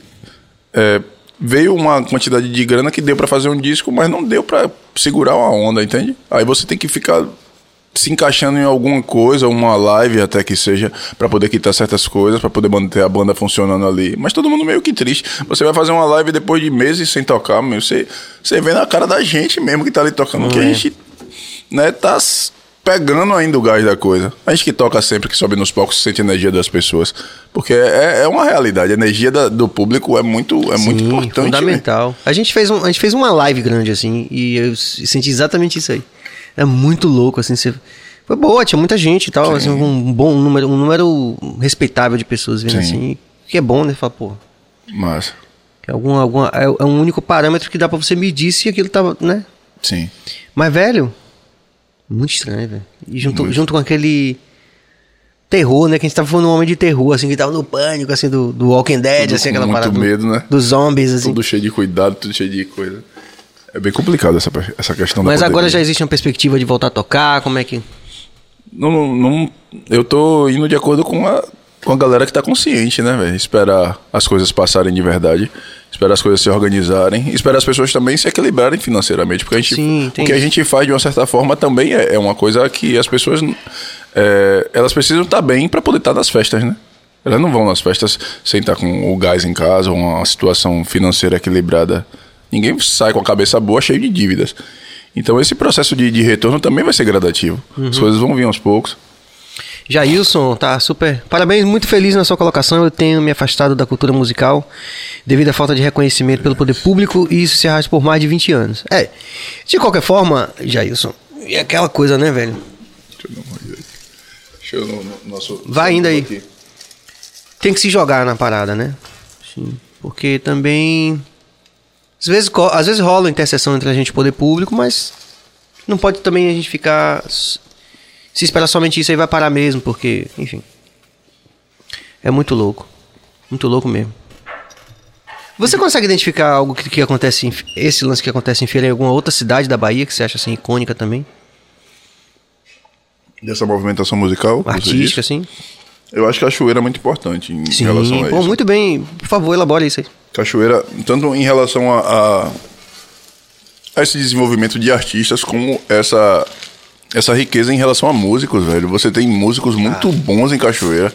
é, veio uma quantidade de grana que deu pra fazer um disco, mas não deu pra segurar uma onda, entende? Aí você tem que ficar se encaixando em alguma coisa, uma live até que seja, pra poder quitar certas coisas, pra poder manter a banda funcionando ali. Mas todo mundo meio que triste. Você vai fazer uma live depois de meses sem tocar, meu, você, você vê na cara da gente mesmo que tá ali tocando, que a é. gente né, tá pegando ainda o gás da coisa. A gente que toca sempre, que sobe nos palcos, sente a energia das pessoas. Porque é, é uma realidade. A energia da- do público é muito, é muito Sim, importante. né? fundamental. A gente, fez um, a gente fez uma live grande, assim, e eu senti exatamente isso aí. É muito louco, assim, você, Foi boa, tinha muita gente e tal, assim, um bom número, um número respeitável de pessoas vendo Sim. assim. Que é bom, né? Fala, pô, que é, algum, alguma, é, é um único parâmetro que dá pra você medir se aquilo tava, né? Sim. Mas, velho, muito estranho, velho. E junto, Muito. junto com aquele terror, né? Que a gente tava falando um homem de terror, assim, que tava no pânico, assim, do, do Walking Dead, Tudo assim, aquela muito parada. do- medo, né? Dos zombies, assim. Tudo cheio de cuidado, tudo cheio de coisa. É bem complicado essa, essa questão da Mas agora pandemia. já existe uma perspectiva de voltar a tocar, como é que... Não, não, eu tô indo de acordo com a, com a galera que tá consciente, né, velho? Esperar as coisas passarem de verdade, esperar as coisas se organizarem, esperar as pessoas também se equilibrarem financeiramente, porque a gente, Sim, o que a gente faz de uma certa forma também é, é uma coisa que as pessoas é, elas precisam estar bem para poder estar nas festas, né? Elas não vão nas festas sem estar com o gás em casa, uma situação financeira equilibrada. Ninguém sai com a cabeça boa, cheio de dívidas. Então esse processo de, de retorno também vai ser gradativo. Uhum. As coisas vão vir aos poucos. Jailson, tá super. Parabéns, muito feliz na sua colocação. Eu tenho me afastado da cultura musical devido à falta de reconhecimento pelo poder público e isso se arrasta por mais de 20 anos. É, de qualquer forma, Jailson, é aquela coisa, né, velho? Deixa eu dar uma. Deixa eu no, no nosso. Vai indo aí. aqui. Tem que se jogar na parada, né? Sim. Porque também. Às vezes, às vezes rola interseção entre a gente e o poder público, mas não pode também a gente ficar. Se esperar somente isso aí vai parar mesmo, porque, enfim. É muito louco. Muito louco mesmo. Você consegue identificar algo que, que acontece, em, esse lance que acontece em feira em alguma outra cidade da Bahia que você acha assim icônica também? Dessa movimentação musical. Artística, assim? Eu acho que cachoeira é muito importante em Sim, relação a pô, isso. muito bem. Por favor, elabore isso aí. Cachoeira, tanto em relação a, a- a esse desenvolvimento de artistas, como essa, essa riqueza em relação a músicos, velho. Você tem músicos muito Ah. bons em Cachoeira.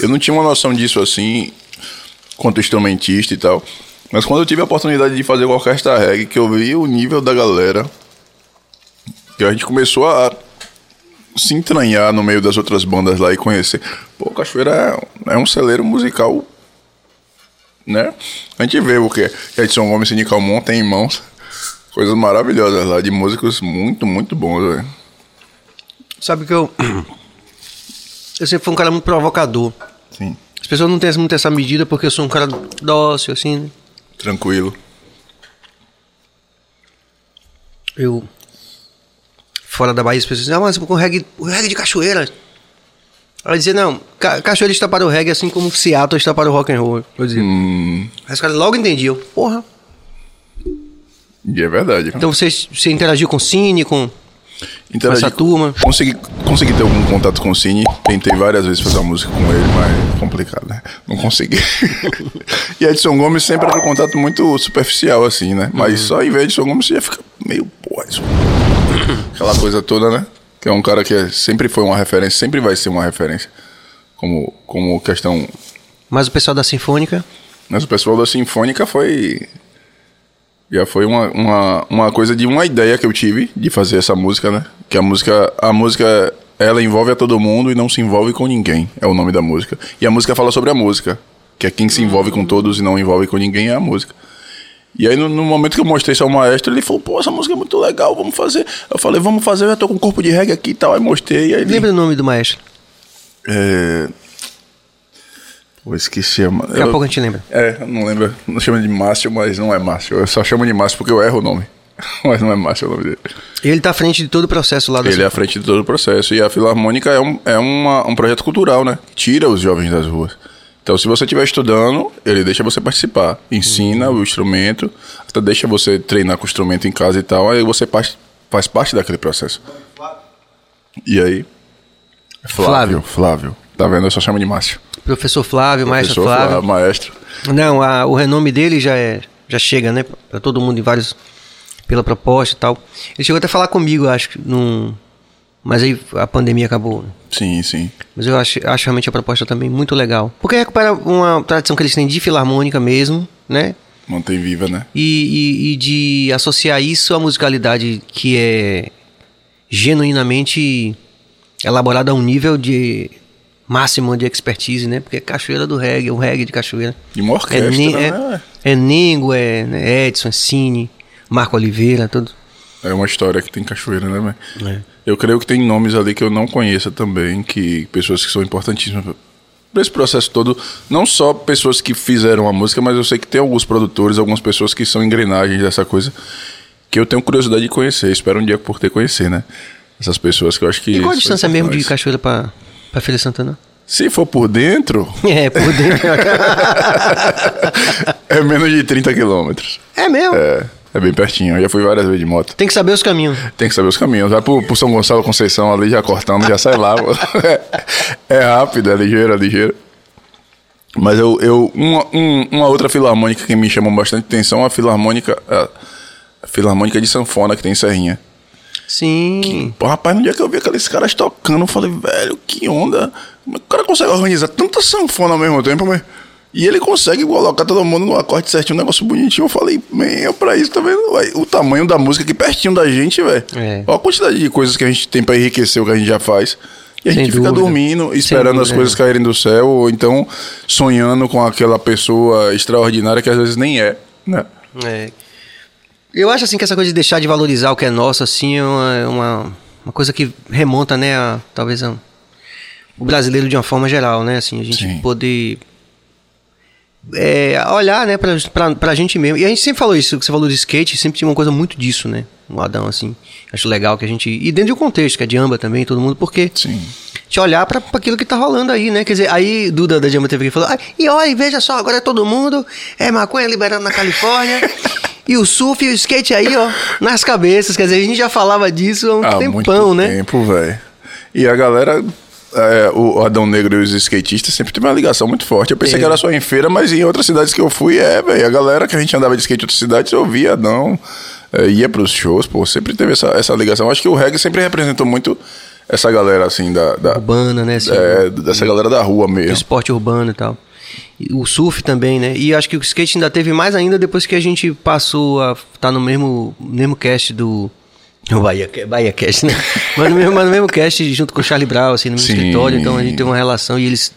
Eu não tinha uma noção disso assim, quanto instrumentista e tal. Mas quando eu tive a oportunidade de fazer com a orquestra reggae, que eu vi o nível da galera, que a gente começou a se entranhar no meio das outras bandas lá e conhecer. Pô, Cachoeira é, é um celeiro musical né? A gente vê o que Edson Gomes e Cine Calmon tem em mãos. Coisas maravilhosas lá, de músicos muito, muito bons, velho. Sabe que eu. [CLEARS THROAT] Eu sempre fui um cara muito provocador. Sim. As pessoas não têm muito essa medida porque eu sou um cara dócil, assim, né? Tranquilo. Eu. Fora da Bahia, as pessoas dizem, ah, mas com reggae, o reggae de cachoeira. Ela dizia, não, ca cachoeira está para o reggae assim como Seattle está para o rock and roll. Eu dizia. Hum, Aí os caras logo entendiam. Porra. E é verdade. Então você, você interagiu com o Cine, com, com essa turma. Consegui, consegui ter algum contato com o Cine. Tentei várias vezes fazer uma música com ele, mas é complicado, né? Não consegui. [LAUGHS] e Edson Gomes sempre era um contato muito superficial, assim, né? Mas Uhum. só em ver Edson Gomes você já fica meio, pô, Edson. Aquela coisa toda, né? Que é um cara que é- sempre foi uma referência, sempre vai ser uma referência. Como, como questão. Mas o pessoal da Sinfônica. Mas o pessoal da Sinfônica foi. Já foi uma, uma, uma coisa de uma ideia que eu tive de fazer essa música, né? Que a música, a música, ela envolve a todo mundo e não se envolve com ninguém, é o nome da música. E a música fala sobre a música, que é quem se envolve com todos e não envolve com ninguém é a música. E aí, no, no momento que eu mostrei isso ao maestro, ele falou, pô, essa música é muito legal, vamos fazer. Eu falei, vamos fazer, eu já tô com um corpo de reggae aqui e tal. Aí mostrei, aí ele... Lembra o nome do maestro? É... Pô, esqueci a... Daqui a pouco a gente lembra. É, eu não lembro. Não chama de Márcio, mas não é Márcio. Eu só chamo de Márcio porque eu erro o nome. [LAUGHS] mas não é Márcio o nome dele. Ele tá à frente de todo o processo lá da Ele é à frente de todo o processo. E a Filarmônica é um, é uma, um projeto cultural, né? Tira os jovens das ruas. Então, se você estiver estudando, ele deixa você participar. Ensina o instrumento, até deixa você treinar com o instrumento em casa e tal. Aí você faz, faz parte daquele processo. E aí? Flávio. Flávio. Tá vendo? Eu só chamo de Márcio. Professor Flávio, maestro Professor Flávio. maestro. Não, a- o renome dele já é, já chega, né, Pra todo mundo em vários pela proposta e tal. Ele chegou até a falar comigo, acho que num mas aí a pandemia acabou. né? Sim, sim. Mas eu acho, acho realmente a proposta também muito legal. Porque recupera uma tradição que eles têm de filarmônica mesmo, né? Mantém viva, né? E, e- e de associar isso à musicalidade que é genuinamente elaborada a um nível de máximo de expertise, né? Porque é cachoeira do reggae, o reggae de cachoeira. E uma É, orquestra, Ni- né? é, é Ningo, é né, Edson, é Cine, Marco Oliveira, tudo. É uma história que tem cachoeira, né? É. Eu creio que tem nomes ali que eu não conheço também, que pessoas que são importantíssimas para esse processo todo. Não só pessoas que fizeram a música, mas eu sei que tem alguns produtores, algumas pessoas que são engrenagens dessa coisa, que eu tenho curiosidade de conhecer. Espero um dia por ter conhecer, né? Essas pessoas que eu acho que. E qual a distância mesmo de importantes. Cachoeira pra, pra Feira de Santana? Se for por dentro, [LAUGHS] É, por dentro. [LAUGHS] é menos de 30 quilômetros. é mesmo. É, é bem pertinho. Eu já fui várias vezes de moto. Tem que saber os caminhos. Tem que saber os caminhos. Vai pro, pro São Gonçalo Conceição ali, já cortando, já sai lá. [LAUGHS] é rápido, é ligeiro, é ligeiro. Mas eu, eu uma, um- uma outra filarmônica que me chamou bastante atenção é a filarmônica, a filarmônica de sanfona que tem em Serrinha. Sim. Pô, rapaz, no dia que eu vi aqueles caras tocando, eu falei, velho, que onda. Como é que O cara consegue organizar tanta sanfona ao mesmo tempo, mas... E ele consegue colocar todo mundo no acorde certinho, um negócio bonitinho. Eu falei, é pra isso, tá vendo? Vai, O tamanho da música aqui pertinho da gente, velho. É. Olha a quantidade de coisas que a gente tem pra enriquecer o que a gente já faz. E a Sem gente fica dúvida. dormindo, Sem esperando as coisas caírem do céu, ou então sonhando com aquela pessoa extraordinária que às vezes nem é, né? É. Eu acho assim que essa coisa de deixar de valorizar o que é nosso, assim, é uma, é uma, uma coisa que remonta, né, a, talvez a, o brasileiro de uma forma geral, né, assim, a gente Sim. poder é, olhar, né, pra, pra, pra gente mesmo. E a gente sempre falou isso, que você falou do skate, sempre tinha uma coisa muito disso, né, o Adão, assim. Acho legal que a gente. E dentro do contexto, que é de amba também, todo mundo, porque. Sim. De olhar pra, pra aquilo que tá rolando aí, né? Quer dizer, aí Duda da Jamba TV que falou, "Ai, e olha, veja só, agora é todo mundo, é maconha liberando na Califórnia, [LAUGHS] e o surf e o skate aí, ó, nas cabeças. Quer dizer, a gente já falava disso há um Há tempão, muito né? tempo, velho. E a galera, é, o Adão Negro e os skatistas sempre teve uma ligação muito forte. Eu pensei Teve. que era só em feira, mas em outras cidades que eu fui, é, velho. A galera que a gente andava de skate em outras cidades, eu via Adão, é, ia pros shows, pô, sempre teve essa, essa ligação. Acho que o reggae sempre representou muito essa galera, assim, da... da Urbana, né? Assim, é, dessa galera da rua do mesmo. esporte urbano e tal. E o surf também, né? E acho que o skate ainda teve mais ainda depois que a gente passou a estar no mesmo, mesmo cast do. O [LAUGHS] Bahia, Bahia Cast, né? [LAUGHS] mas, no mesmo, mas no mesmo cast junto com o Charlie Brown, assim, no mesmo Sim. escritório. Então a gente teve uma relação e eles.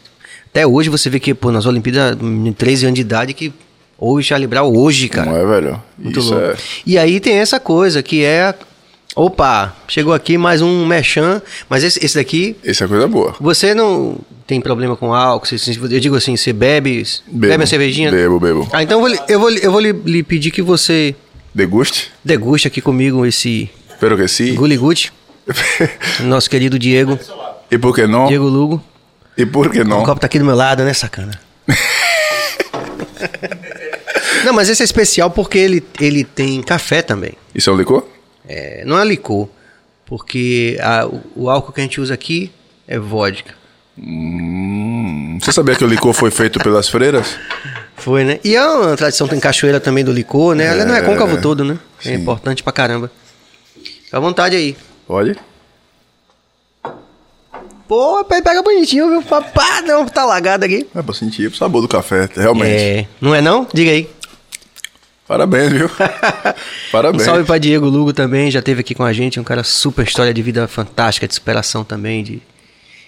Até hoje você vê que, pô, nas Olimpíadas, em 13 anos de idade, que ouve Charlie Brown hoje, cara. Não é, velho? Muito Isso louco. é... E aí tem essa coisa que é. Opa, chegou aqui mais um mechan, mas esse, esse daqui Isso é coisa boa. você não tem problema com álcool? Você- eu digo assim, você bebe, bebe uma cervejinha? Bebo, bebo. Ah, então eu vou, lhe- eu vou, eu vou lhe, lhe pedir que você Deguste? deguste aqui comigo esse Espero que sim. Guliguti, [LAUGHS] nosso querido Diego, e por que não? Diego Lugo. E por que não? O copo tá aqui do meu lado, né, sacana? [LAUGHS] não, mas esse é especial porque ele, ele tem café também. Isso é um licor? É, não é licor, porque a- o, álcool que a gente usa aqui é vodka. Hum, você sabia que o licor foi feito pelas freiras? [LAUGHS] Foi, né? E é uma tradição, tem cachoeira também do licor, né? Ela não é côncavo todo, né? É importante pra caramba. Fica à vontade aí. Olha. Pô, pe- pega bonitinho, viu? Papá, não, tá lagado aqui. É pra sentir o sabor do café, realmente. É, não é não? Diga aí. Parabéns, viu? [LAUGHS] Um Parabéns. salve pra Diego Lugo também, já teve aqui com a gente, um cara super história de vida fantástica, de superação também, de,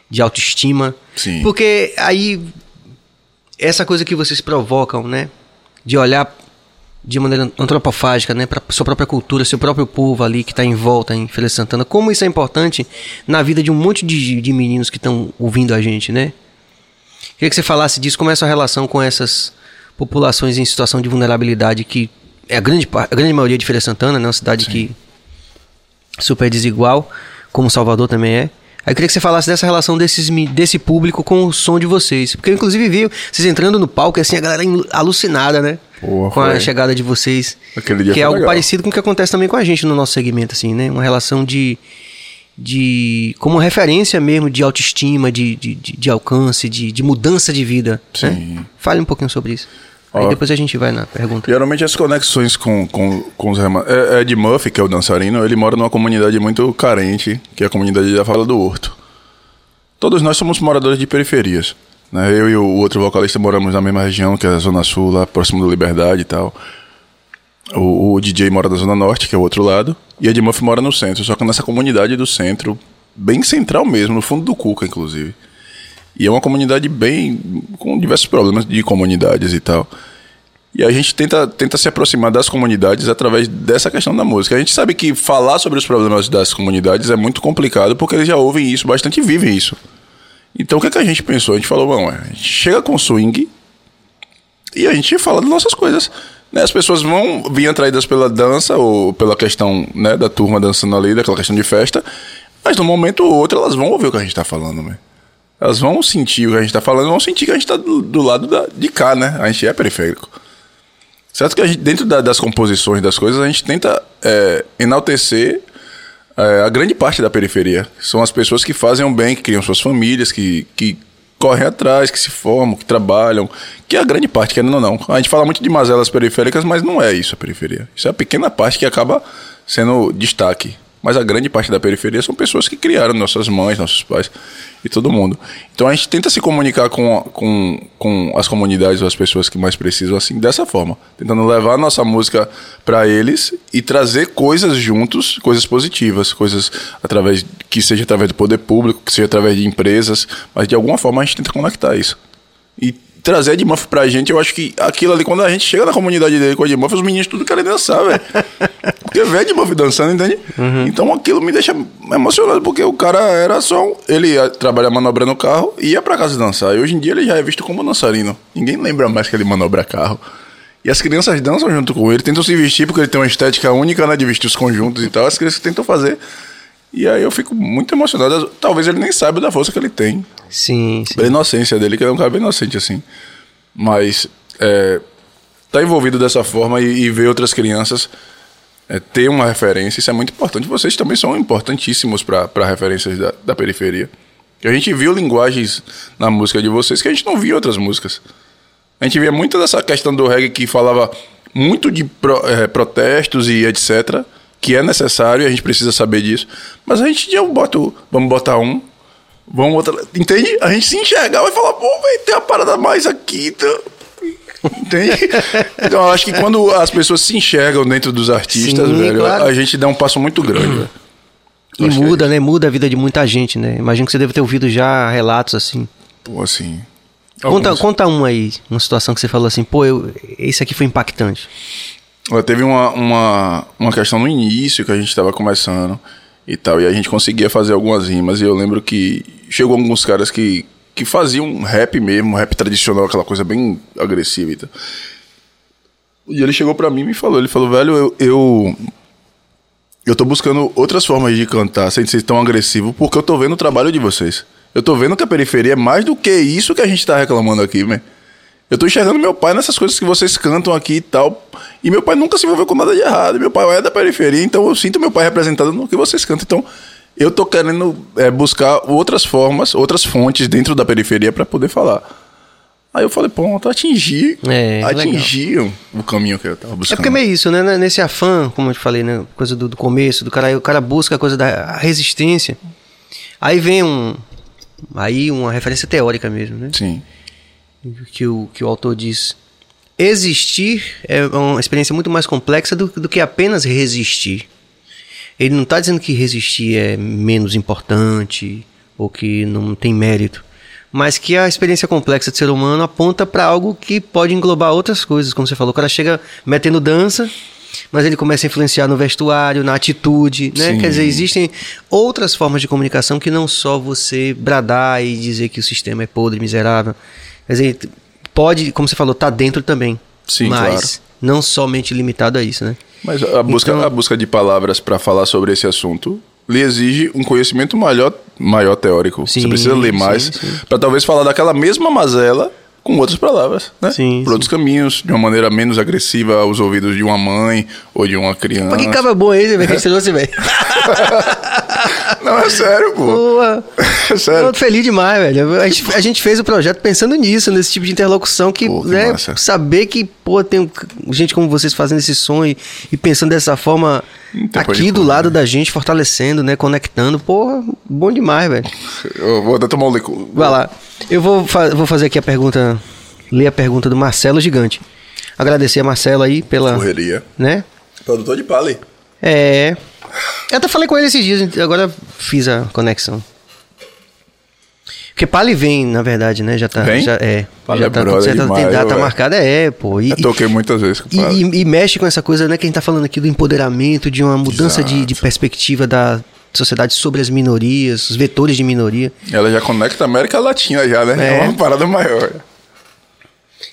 de autoestima. Sim. Porque aí, essa coisa que vocês provocam, né? De olhar de maneira antropofágica, né? Pra sua própria cultura, seu próprio povo ali que tá em volta em Feira Santana. Como isso é importante na vida de um monte de, de meninos que estão ouvindo a gente, né? Queria que você falasse disso, como é a sua relação com essas populações em situação de vulnerabilidade que é a grande, a grande maioria de Feira Santana, né? Uma cidade que super desigual, como Salvador também é. Aí eu queria que você falasse dessa relação desses, desse público com o som de vocês. Porque eu inclusive vi vocês entrando no palco e assim, a galera in- alucinada, né? Pô, com a foi. chegada de vocês. Aquele dia que é algo legal. parecido com o que acontece também com a gente no nosso segmento, assim, né? Uma relação de. de como referência mesmo de autoestima, de, de, de, de alcance, de, de mudança de vida. né? Sim. Fale um pouquinho sobre isso. Aí Ó. depois a gente vai na pergunta. Geralmente as conexões com, com, com os rema... é, Ed Murphy, que é o dançarino, ele mora numa comunidade muito carente, que é a comunidade da Fala do Horto. Todos nós somos moradores de periferias. Né? Eu e o outro vocalista moramos na mesma região, que é a Zona Sul, lá próximo da Liberdade e tal. O, o DJ mora na Zona Norte, que é o outro lado. E Ed Murphy mora no centro, só que nessa comunidade do centro, bem central mesmo, no fundo do Cuca, inclusive. E é uma comunidade bem. com diversos problemas de comunidades e tal. E a gente tenta, tenta se aproximar das comunidades através dessa questão da música. A gente sabe que falar sobre os problemas das comunidades é muito complicado porque eles já ouvem isso bastante e vivem isso. Então o que, é que a gente pensou? A gente falou, bom, a gente chega com swing e a gente fala das nossas coisas. Né? As pessoas vão vir atraídas pela dança ou pela questão né, da turma dançando ali, daquela questão de festa, mas num momento ou outro elas vão ouvir o que a gente está falando, né? Elas vão sentir o que a gente está falando, vão sentir que a gente está do, do, lado da, de cá, né? A gente é periférico. Certo que gente, dentro da, das composições das coisas, a gente tenta é, enaltecer é, a grande parte da periferia. São as pessoas que fazem o bem, que criam suas famílias, que, que correm atrás, que se formam, que trabalham, que é a grande parte, querendo ou não. A gente fala muito de mazelas periféricas, mas não é isso a periferia. Isso é a pequena parte que acaba sendo destaque. Mas a grande parte da periferia são pessoas que criaram nossas mães, nossos pais e todo mundo. Então a gente tenta se comunicar com, com, com as comunidades ou as pessoas que mais precisam assim, dessa forma. Tentando levar a nossa música para eles e trazer coisas juntos, coisas positivas, coisas através que seja através do poder público, que seja através de empresas, mas de alguma forma a gente tenta conectar isso. E trazer Ed Murphy pra gente, eu acho que aquilo ali, quando a gente chega na comunidade dele com Ed Murphy, os meninos tudo querem dançar, velho. [LAUGHS] Porque vê Ed Murphy dançando, entende? Uhum. Então aquilo me deixa emocionado, porque o cara era só. Um, ele trabalha manobrando carro e ia pra casa dançar. E hoje em dia ele já é visto como dançarino. Ninguém lembra mais que ele manobra carro. E as crianças dançam junto com ele, tentam se vestir, porque ele tem uma estética única, né, de vestir os conjuntos e tal. As crianças tentam fazer. E aí eu fico muito emocionado. Talvez ele nem saiba da força que ele tem. Sim, sim. Pela inocência dele, que ele é um cara bem inocente, assim. Mas é, tá envolvido dessa forma e, e ver outras crianças é, ter uma referência, isso é muito importante. Vocês também são importantíssimos para referências da, da periferia. A gente viu linguagens na música de vocês que a gente não via em outras músicas. A gente via muito dessa questão do reggae que falava muito de pro, é, protestos e etc que é necessário e a gente precisa saber disso. Mas a gente já bota, vamos botar um, vamos botar, entende? A gente se enxergar e falar, pô, vai ter uma parada mais aqui, então... Entende? [LAUGHS] Então, eu acho que quando as pessoas se enxergam dentro dos artistas, Sim, velho, claro. a gente dá um passo muito grande, velho. E muda, é né? Muda a vida de muita gente, né? Imagino que você deve ter ouvido já relatos assim. Pô, assim. Conta, conta um aí, uma situação que você falou assim, pô, eu, esse aqui foi impactante. Teve uma, uma, uma questão no início que a gente estava começando e tal, e a gente conseguia fazer algumas rimas, e eu lembro que chegou alguns caras que, que faziam rap mesmo, rap tradicional, aquela coisa bem agressiva e tal. E ele chegou para mim e me falou, ele falou, velho, eu, eu, eu tô buscando outras formas de cantar sem ser tão agressivo, porque eu tô vendo o trabalho de vocês. Eu tô vendo que a periferia é mais do que isso que a gente tá reclamando aqui, né? Eu tô enxergando meu pai nessas coisas que vocês cantam aqui e tal. E meu pai nunca se envolveu com nada de errado. Meu pai é da periferia, então eu sinto meu pai representado no que vocês cantam. Então eu tô querendo é, buscar outras formas, outras fontes dentro da periferia para poder falar. Aí eu falei, pronto, atingi, é, atingi o caminho que eu tava buscando. É porque é meio isso, né? Nesse afã, como eu te falei, né? Coisa do, do começo, do cara, o cara busca a coisa da resistência. Aí vem um. Aí uma referência teórica mesmo, né? Sim que o, que o autor diz. Existir é uma experiência muito mais complexa do, do que apenas resistir. Ele não está dizendo que resistir é menos importante ou que não tem mérito, mas que a experiência complexa do ser humano aponta para algo que pode englobar outras coisas, como você falou. O cara chega metendo dança, mas ele começa a influenciar no vestuário, na atitude, né? Sim. Quer dizer, existem outras formas de comunicação que não só você bradar e dizer que o sistema é podre, miserável. Quer dizer, pode, como você falou, tá dentro também. Sim, mas claro. não somente limitado a isso, né? Mas a busca, então, a busca de palavras para falar sobre esse assunto lhe exige um conhecimento maior, maior teórico. Sim, Você precisa ler mais para talvez falar daquela mesma mazela com outras palavras, né? Sim, Por outros caminhos, de uma maneira menos agressiva aos ouvidos de uma mãe ou de uma criança. Pô, que caba bom esse, velho, que você trouxe, velho. Não, é sério, pô. Boa. É sério. Eu tô feliz demais, velho. A gente, a gente, fez o projeto pensando nisso, nesse tipo de interlocução que, pô, que né, massa. saber que, pô, tem gente como vocês fazendo esse som e, e pensando dessa forma aqui do lado né? da gente, fortalecendo, né, conectando, pô, bom demais, velho. Eu vou até tomar um licor. Vai lá. Eu vou, fa vou fazer aqui a pergunta, ler a pergunta do Marcelo Gigante. Agradecer a Marcelo aí pela... Correria. Né? Produtor de pali. É... Eu até falei com ele esses dias, agora fiz a conexão. Porque Pali vem, na verdade, né? Já tá. Vem? Já, é. Pali já é tá brother certo, demais, tem data marcada, é, pô. E, Eu toquei muitas vezes com e, Pali. e- e mexe com essa coisa, né, que a gente tá falando aqui do empoderamento, de uma mudança de, de perspectiva da sociedade sobre as minorias, os vetores de minoria. Ela já conecta a América Latina já, né? É. É uma parada maior.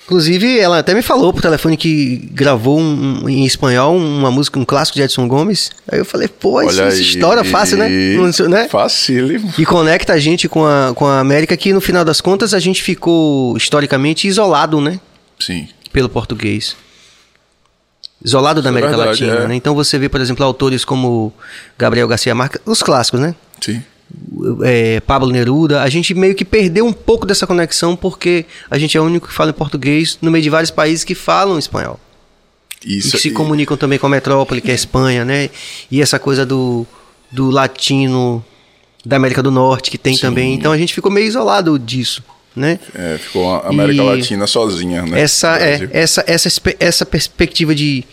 Inclusive, ela até me falou por telefone que gravou um- um- em espanhol uma música, um clássico de Edson Gomes. Aí eu falei, pô, isso, isso estoura fácil, né? Não- né? Facílimo. E conecta a gente com a, com a América, que no final das contas a gente ficou historicamente isolado, né? Sim. Pelo português. Isolado da Isso é América verdade, Latina, é. né? Então você vê, por exemplo, autores como Gabriel Garcia Marques, os clássicos, né? Sim. É, Pablo Neruda, a gente meio que perdeu um pouco dessa conexão porque a gente é o único que fala em português no meio de vários países que falam espanhol. e Isso. que se e- comunicam também com a metrópole, que é a Espanha, né? E essa coisa do, do latino da América do Norte que tem Sim. também. Então a gente ficou meio isolado disso, né? É, ficou a América E Latina sozinha, né? essa, é, essa, essa, essa perspectiva de,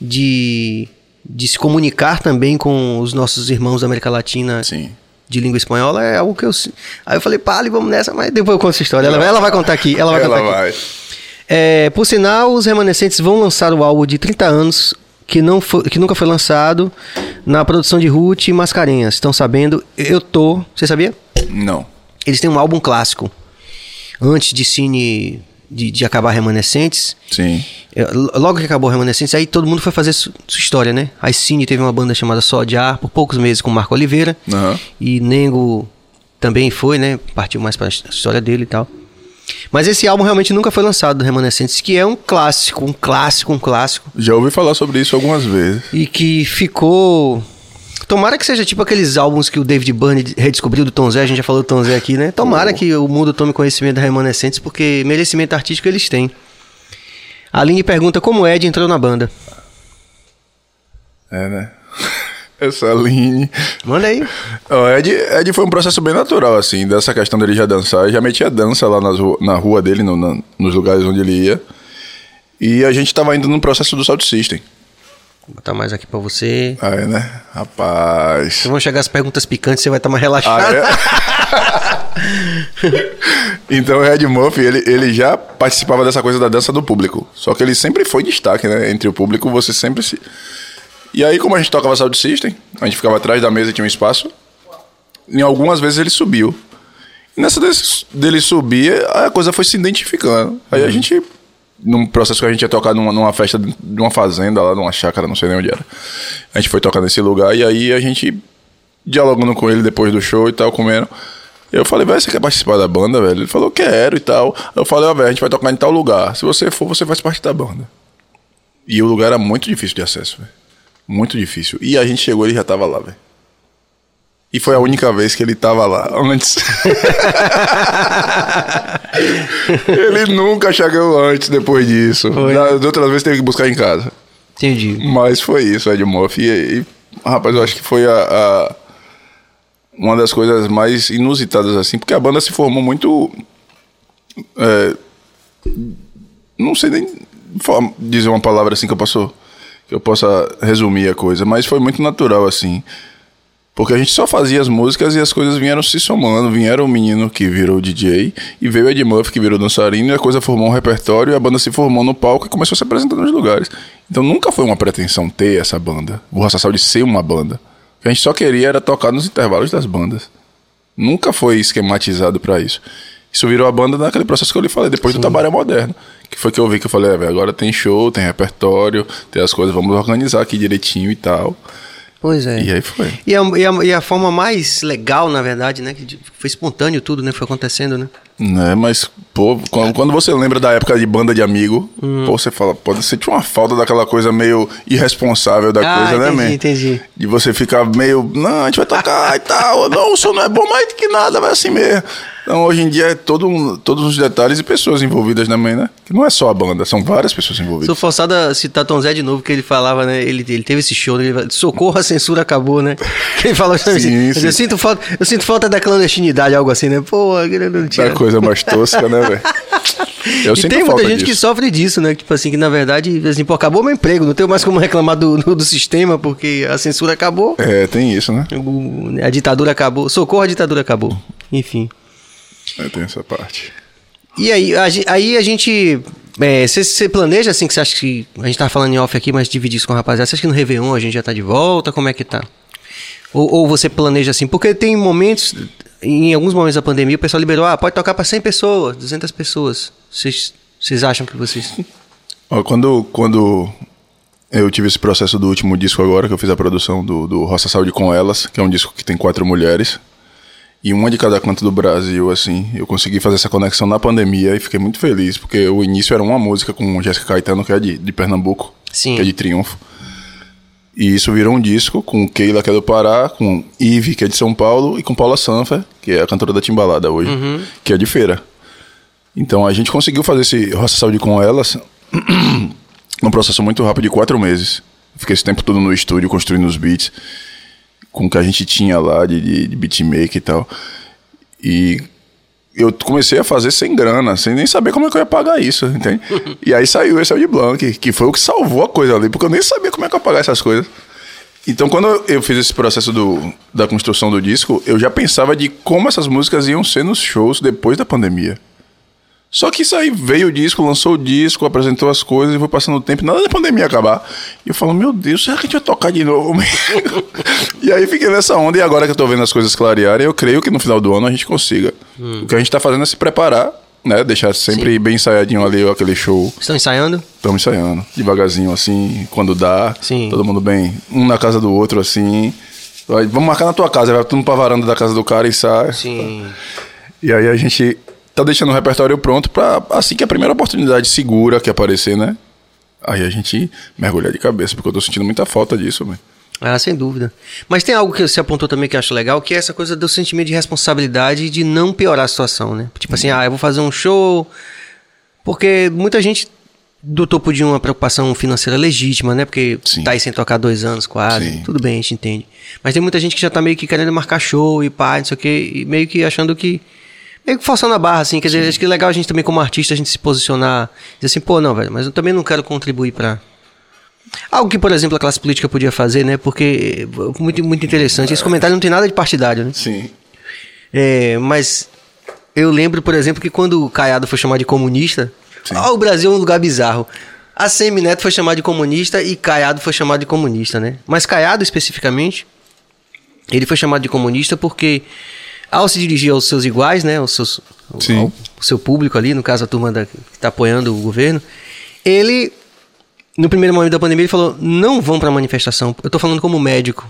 de, de se comunicar também com os nossos irmãos da América Latina Sim. De língua espanhola é algo que eu. Aí eu falei, Pali, vamos nessa, mas depois eu conto essa história. Ela, vai- ela vai contar aqui. Ela vai Ela contar aqui. vai. É, por sinal, os remanescentes vão lançar o álbum de 30 anos que, não foi, que nunca foi lançado na produção de Ruth e Mascarenhas. Estão sabendo? Eu tô. Você sabia? Não. Eles têm um álbum clássico. Antes de Cine. De, de acabar Remanescentes. Sim. É, Logo que acabou Remanescentes, aí todo mundo foi fazer su- sua história, né? A Cine teve uma banda chamada Só de Ar por poucos meses com Marco Oliveira. Aham. E Nengo também foi, né? Partiu mais pra história dele e tal. Mas esse álbum realmente nunca foi lançado do Remanescentes, que é um clássico, um clássico, um clássico. Já ouvi falar sobre isso algumas vezes. E que ficou. Tomara que seja tipo aqueles álbuns que o David Byrne redescobriu do Tom Zé, a gente já falou do Tom Zé aqui, né? Tomara que o mundo tome conhecimento da Remanescentes, porque merecimento artístico eles têm. A Aline pergunta como o Ed entrou na banda. É, né? [LAUGHS] Essa Aline. Manda aí. O Ed, Ed foi um processo bem natural, assim, dessa questão dele já dançar. Ele já metia dança lá nas na rua dele, no- na- nos lugares onde ele ia. E a gente tava indo no processo do Sound System. Vou botar mais aqui pra você. Aí, né? Rapaz. Vão chegar as perguntas picantes, você vai estar mais relaxado. Ah, é? [LAUGHS] então o Ed Murphy, ele, ele já participava dessa coisa da dança do público. Só que ele sempre foi destaque, né? Entre o público, você sempre se. E aí, como a gente tocava Sound System, a gente ficava atrás da mesa e tinha um espaço. Em algumas vezes ele subiu. E nessa desse- dele subir, a coisa foi se identificando. Aí a gente, num processo que a gente ia tocar numa, numa festa de uma fazenda lá, numa chácara, não sei nem onde era. A gente foi tocar nesse lugar e aí a gente dialogando com ele depois do show e tal, comendo. Eu falei, velho, você quer participar da banda, velho? Ele falou, quero e tal. Eu falei, ó, velho, a gente vai tocar em tal lugar. Se você for, você faz parte da banda. E o lugar era muito difícil de acesso, velho. Muito difícil. E a gente chegou ele já tava lá, velho. E foi a única vez que ele tava lá. Antes. [LAUGHS] ele nunca chegou antes depois disso. Foi. Das outras vezes teve que buscar em casa. Entendi. Mas foi isso, Ed Murphy. E, e, rapaz, eu acho que foi a, a- uma das coisas mais inusitadas, assim, porque a banda se formou muito. é, não sei nem dizer uma palavra assim que eu posso. que eu possa resumir a coisa, mas foi muito natural, assim. Porque a gente só fazia as músicas e as coisas vieram se somando. Vieram o menino que virou DJ e veio o Ed Murphy que virou dançarino e a coisa formou um repertório e a banda se formou no palco e começou a se apresentar nos lugares. Então nunca foi uma pretensão ter essa banda. O Raça de ser uma banda. O que a gente só queria era tocar nos intervalos das bandas. Nunca foi esquematizado pra isso. Isso virou a banda naquele processo que eu lhe falei, depois do Tabaré Moderno. Que foi que eu vi que eu falei, é, agora tem show, tem repertório, tem as coisas, vamos organizar aqui direitinho e tal. Pois é. E aí foi. E a, e, a, e a forma mais legal, na verdade, né? Que foi espontâneo tudo, né? Foi acontecendo, né? Né, mas, pô, quando, quando você lembra da época de banda de amigo, Hum. pô, você fala, pode sentir uma falta daquela coisa meio irresponsável da Ah, coisa, né, entendi, man? entendi. De você ficar meio, não, a gente vai tocar e tal, [LAUGHS] não, o som não é bom, mas que nada, vai assim mesmo. Então, hoje em dia é todo, todos os detalhes e pessoas envolvidas também, né? Que não é só a banda, são várias pessoas envolvidas. Sou forçado a citar Tom Zé de novo, que ele falava, né? Ele, ele teve esse show, né, ele falava, socorro, a censura acabou, né? [LAUGHS] Que ele falou assim, Sim, sim. Eu, sinto falta, eu sinto falta da clandestinidade, algo assim, né? Pô, não tinha. Da coisa mais tosca, né, velho? Eu e tem muita gente que disso. sofre disso, né? Tipo assim, que na verdade, assim, pô, acabou meu emprego, não tenho mais como reclamar do, do, sistema, porque a censura acabou, É, tem isso, né? o- a ditadura acabou, socorro, a ditadura acabou. Enfim. É, tem essa parte. E aí, a, aí a gente. Você planeja assim que você acha que. A gente tava falando em off aqui, mas dividir isso com a rapaziada. Você acha que no Réveillon a gente já tá de volta? Como é que tá? Ou, ou você planeja assim? Porque tem momentos. Em alguns momentos da pandemia, o pessoal liberou, ah, pode tocar pra 100 pessoas, 200 pessoas. Vocês acham que vocês. Quando, quando eu tive esse processo do último disco agora, que eu fiz a produção do, do Roça Saúde com Elas, que é um disco que tem quatro mulheres, e uma de cada canto do Brasil, assim, eu consegui fazer essa conexão na pandemia e fiquei muito feliz, porque o início era uma música com Jéssica Caetano, que é de, de Pernambuco, Sim. que é de Triunfo. E isso virou um disco com Keila, que é do Pará, com Ive, que é de São Paulo, e com Paula Sanfer, que é a cantora da Timbalada hoje, que é de Feira. Então a gente conseguiu fazer esse Roça Saúde com elas [CLEARS THROAT] num processo muito rápido de quatro meses. Fiquei esse tempo todo no estúdio construindo os beats com o que a gente tinha lá de, de, de beatmaker e tal. E eu comecei a fazer sem grana, sem nem saber como é que eu ia pagar isso, entende? [LAUGHS] e aí saiu esse de Blanc, que foi o que salvou a coisa ali, porque eu nem sabia como é que eu ia pagar essas coisas. Então, quando eu fiz esse processo do, da construção do disco, eu já pensava de como essas músicas iam ser nos shows depois da pandemia. Só que isso aí veio o disco, lançou o disco, apresentou as coisas e foi passando o tempo, nada da pandemia acabar. E eu falo, meu Deus, será que a gente vai tocar de novo? [LAUGHS] e aí fiquei nessa onda, e agora que eu tô vendo as coisas clarearem, eu creio que no final do ano a gente consiga. O que a gente tá fazendo é se preparar, né? Deixar sempre bem ensaiadinho ali aquele show. Estão ensaiando? Estamos ensaiando, devagarzinho assim, quando dá. Sim. Todo mundo bem, um na casa do outro assim. Vamos marcar na tua casa, vai todo mundo pra varanda da casa do cara e sai. Sim. E aí a gente tá deixando o repertório pronto pra assim que a primeira oportunidade segura que aparecer, né? Aí a gente mergulhar de cabeça, porque eu tô sentindo muita falta disso, velho. Ah, sem dúvida. Mas tem algo que você apontou também que eu acho legal, que é essa coisa do sentimento de responsabilidade de não piorar a situação, né? Tipo assim, ah, eu vou fazer um show. Porque muita gente do topo de uma preocupação financeira legítima, né? Porque Sim. tá aí sem tocar dois anos quase. Sim. Tudo bem, a gente entende. Mas tem muita gente que já tá meio que querendo marcar show e pá, não sei o quê, e meio que achando que. Meio que forçando a barra, assim. Quer dizer, acho que é legal a gente também, como artista, a gente se posicionar. Dizer assim, pô, não, velho, mas eu também não quero contribuir pra. Algo que, por exemplo, a classe política podia fazer, né? Porque é muito, muito interessante. Esse comentário não tem nada de partidário, né? Sim. É, mas eu lembro, por exemplo, que quando o Caiado foi chamado de comunista, ah, o Brasil é um lugar bizarro. A Semineto foi chamado de comunista e Caiado foi chamado de comunista, né? Mas Caiado, especificamente, ele foi chamado de comunista porque, ao se dirigir aos seus iguais, né? Aos seus, Sim. ao seu público ali, no caso a turma da, que está apoiando o governo, ele, no primeiro momento da pandemia, ele falou: não vão para manifestação. Eu tô falando como médico.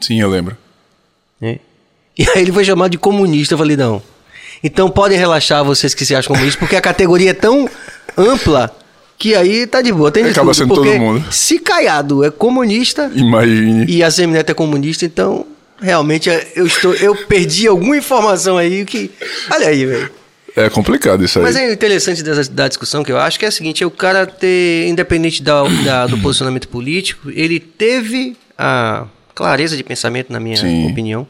Sim, eu lembro. né? E aí ele foi chamado de comunista. Eu falei, não. Então podem relaxar vocês que se acham comunistas, porque a categoria é tão ampla que aí tá de boa. Tem de Acaba tudo, sendo todo mundo. Se Caiado é comunista Imagine. e a Semineto é comunista, então realmente eu estou eu perdi alguma informação aí que. Olha aí, velho. É complicado isso aí. Mas é interessante dessa, da discussão que eu acho que é o seguinte: é o cara ter, independente da, da- do posicionamento político, ele teve a clareza de pensamento, na minha Sim. opinião,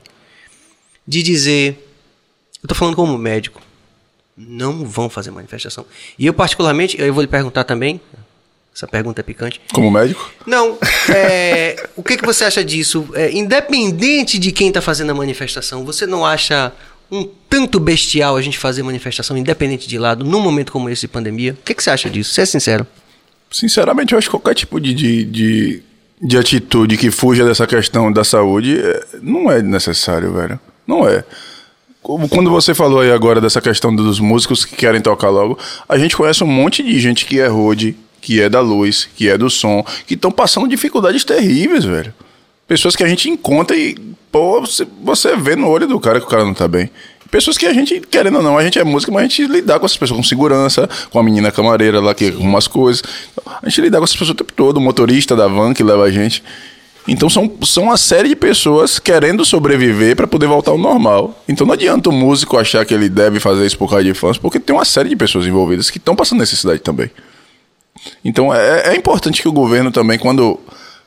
de dizer. Eu tô falando como médico. Não vão fazer manifestação. E eu, particularmente, eu vou lhe perguntar também. Essa pergunta é picante. Como médico? Não, é, o que, que você acha disso? É, independente de quem está fazendo a manifestação, você não acha um tanto bestial a gente fazer manifestação independente de lado num momento como esse de pandemia? O que, que você acha disso? Você é sincero. Sinceramente, eu acho que qualquer tipo de, de, de, de atitude que fuja dessa questão da saúde é, não é necessário, velho. Não é. Quando você falou aí agora dessa questão dos músicos que querem tocar logo, a gente conhece um monte de gente que é road, que é da luz, que é do som, que estão passando dificuldades terríveis, velho. Pessoas que a gente encontra e, pô, você, vê no olho do cara que o cara não tá bem. Pessoas que a gente, querendo ou não, a gente é música, mas a gente lidar com essas pessoas com segurança, com a menina camareira lá que arruma as coisas. A gente lidar com essas pessoas o tempo todo, o motorista da van que leva a gente. Então são, são uma série de pessoas querendo sobreviver para poder voltar ao normal. Então não adianta o músico achar que ele deve fazer isso por causa de fãs, porque tem uma série de pessoas envolvidas que estão passando necessidade também. Então é, é importante que o governo também, quando,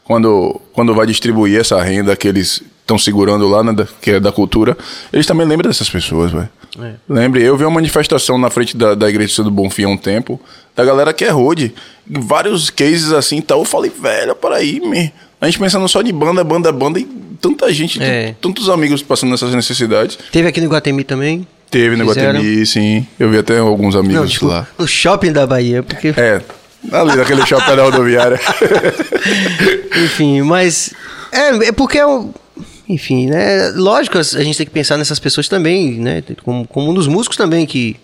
quando, quando vai distribuir essa renda que eles estão segurando lá, né, que é da cultura, eles também lembrem dessas pessoas, velho. É. Lembre, eu vi uma manifestação na frente da, da igreja do Bonfim há um tempo, da galera que é road, vários cases assim e tal. Eu falei, velho, peraí, me. A gente pensando só de banda, banda, banda e tanta gente, É. tantos amigos passando nessas necessidades. Teve aqui no Guatemi também. Teve no Fizeram. Guatemi, sim. Eu vi até alguns amigos Não, tipo, lá. no shopping da Bahia, porque... É, ali naquele shopping da rodoviária. [LAUGHS] Enfim, mas. É, é porque é um. Enfim, né? Lógico, a gente tem que pensar nessas pessoas também, né? Como, como um dos músicos também que.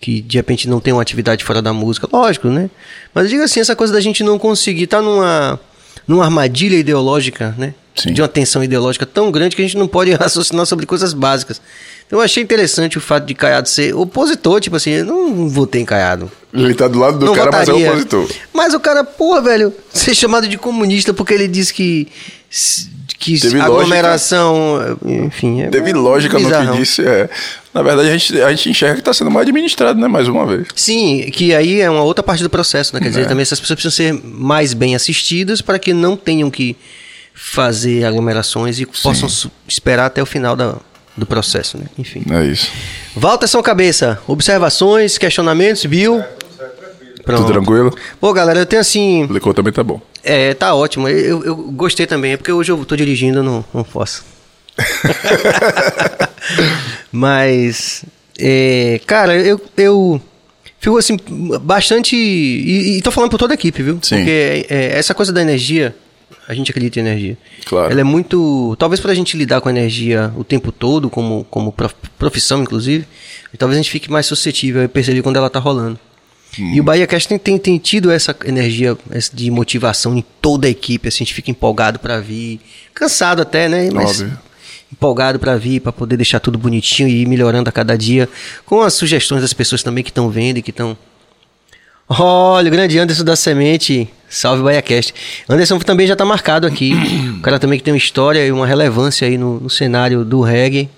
Que de repente não tem uma atividade fora da música, lógico, né? Mas eu digo assim, essa coisa da gente não conseguir estar numa, numa armadilha ideológica, né? Sim. De uma tensão ideológica tão grande que a gente não pode [LAUGHS] raciocinar sobre coisas básicas. Então eu achei interessante o fato de Caiado ser opositor, tipo assim, eu não votei em Caiado. Ele tá do lado do Não cara, mas é votaria. opositor. Mas o cara, porra, velho, [LAUGHS] ser chamado de comunista porque ele diz que. que Teve aglomeração. Enfim. É Teve lógica no bizarrão. que disse. É. Na verdade, a gente, a gente enxerga que tá sendo mal administrado, né? Mais uma vez. Sim, que aí é uma outra parte do processo, né? Quer dizer, É. também essas pessoas precisam ser mais bem assistidas para que não tenham que fazer aglomerações e possam su- esperar até o final da, do processo, né? Enfim. É isso. Walter São Cabeça, observações, questionamentos, viu? Pronto. Tudo tranquilo? Pô, galera, eu tenho assim. O licor também tá bom. É, tá ótimo. Eu, eu gostei também, é porque hoje eu tô dirigindo, não, não posso. [LAUGHS] Mas, é, cara, eu, eu fico assim, bastante. E, e tô falando por toda a equipe, viu? Sim. Porque é, essa coisa da energia, a gente acredita em energia. Claro. Ela é muito. Talvez pra gente lidar com a energia o tempo todo, como, como prof- profissão, inclusive, talvez a gente fique mais suscetível a perceber quando ela tá rolando. E o Bahia Cast tem, tem, tem tido essa energia essa de motivação em toda a equipe, assim, a gente fica empolgado pra vir, cansado até, né? Mas Óbvio. empolgado pra vir, pra poder deixar tudo bonitinho e ir melhorando a cada dia, com as sugestões das pessoas também que estão vendo e que estão Olha, o grande Anderson da Semente. Salve BaiaCast. Anderson também já tá marcado aqui. [CLEARS THROAT] o cara também que tem uma história e uma relevância aí no, no cenário do reggae.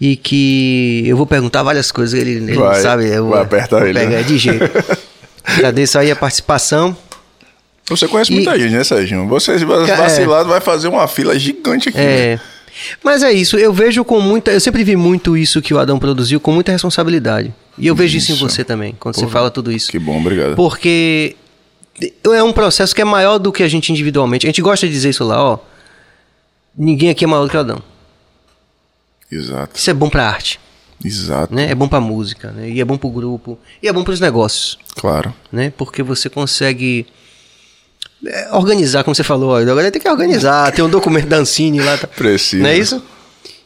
E que eu vou perguntar várias coisas, ele, ele não Vai, sabe. Eu vai apertar ele, pegar né? de jeito. [LAUGHS] Agradeço aí a participação. Você conhece E- muita gente, né, Sérgio? Você Ca- é. vacilado vai fazer uma fila gigante aqui. né? É. Mas é isso, eu vejo com muita. Eu sempre vi muito isso que o Adão produziu com muita responsabilidade. E eu vejo isso, em Isso. você também, quando você Porra, fala tudo isso. Que bom, obrigado. Porque é um processo que é maior do que a gente individualmente. A gente gosta de dizer isso lá, ó. Ninguém aqui é maior do que o Adão. Exato, Isso é bom pra arte, exato. né? É bom pra música, né? E é bom pro grupo. E é bom pros negócios, Claro. né? Porque você consegue é, organizar, como você falou. Agora tem que organizar. Tem um documento da Ancine lá. Tá? [LAUGHS] Precisa. Não é isso?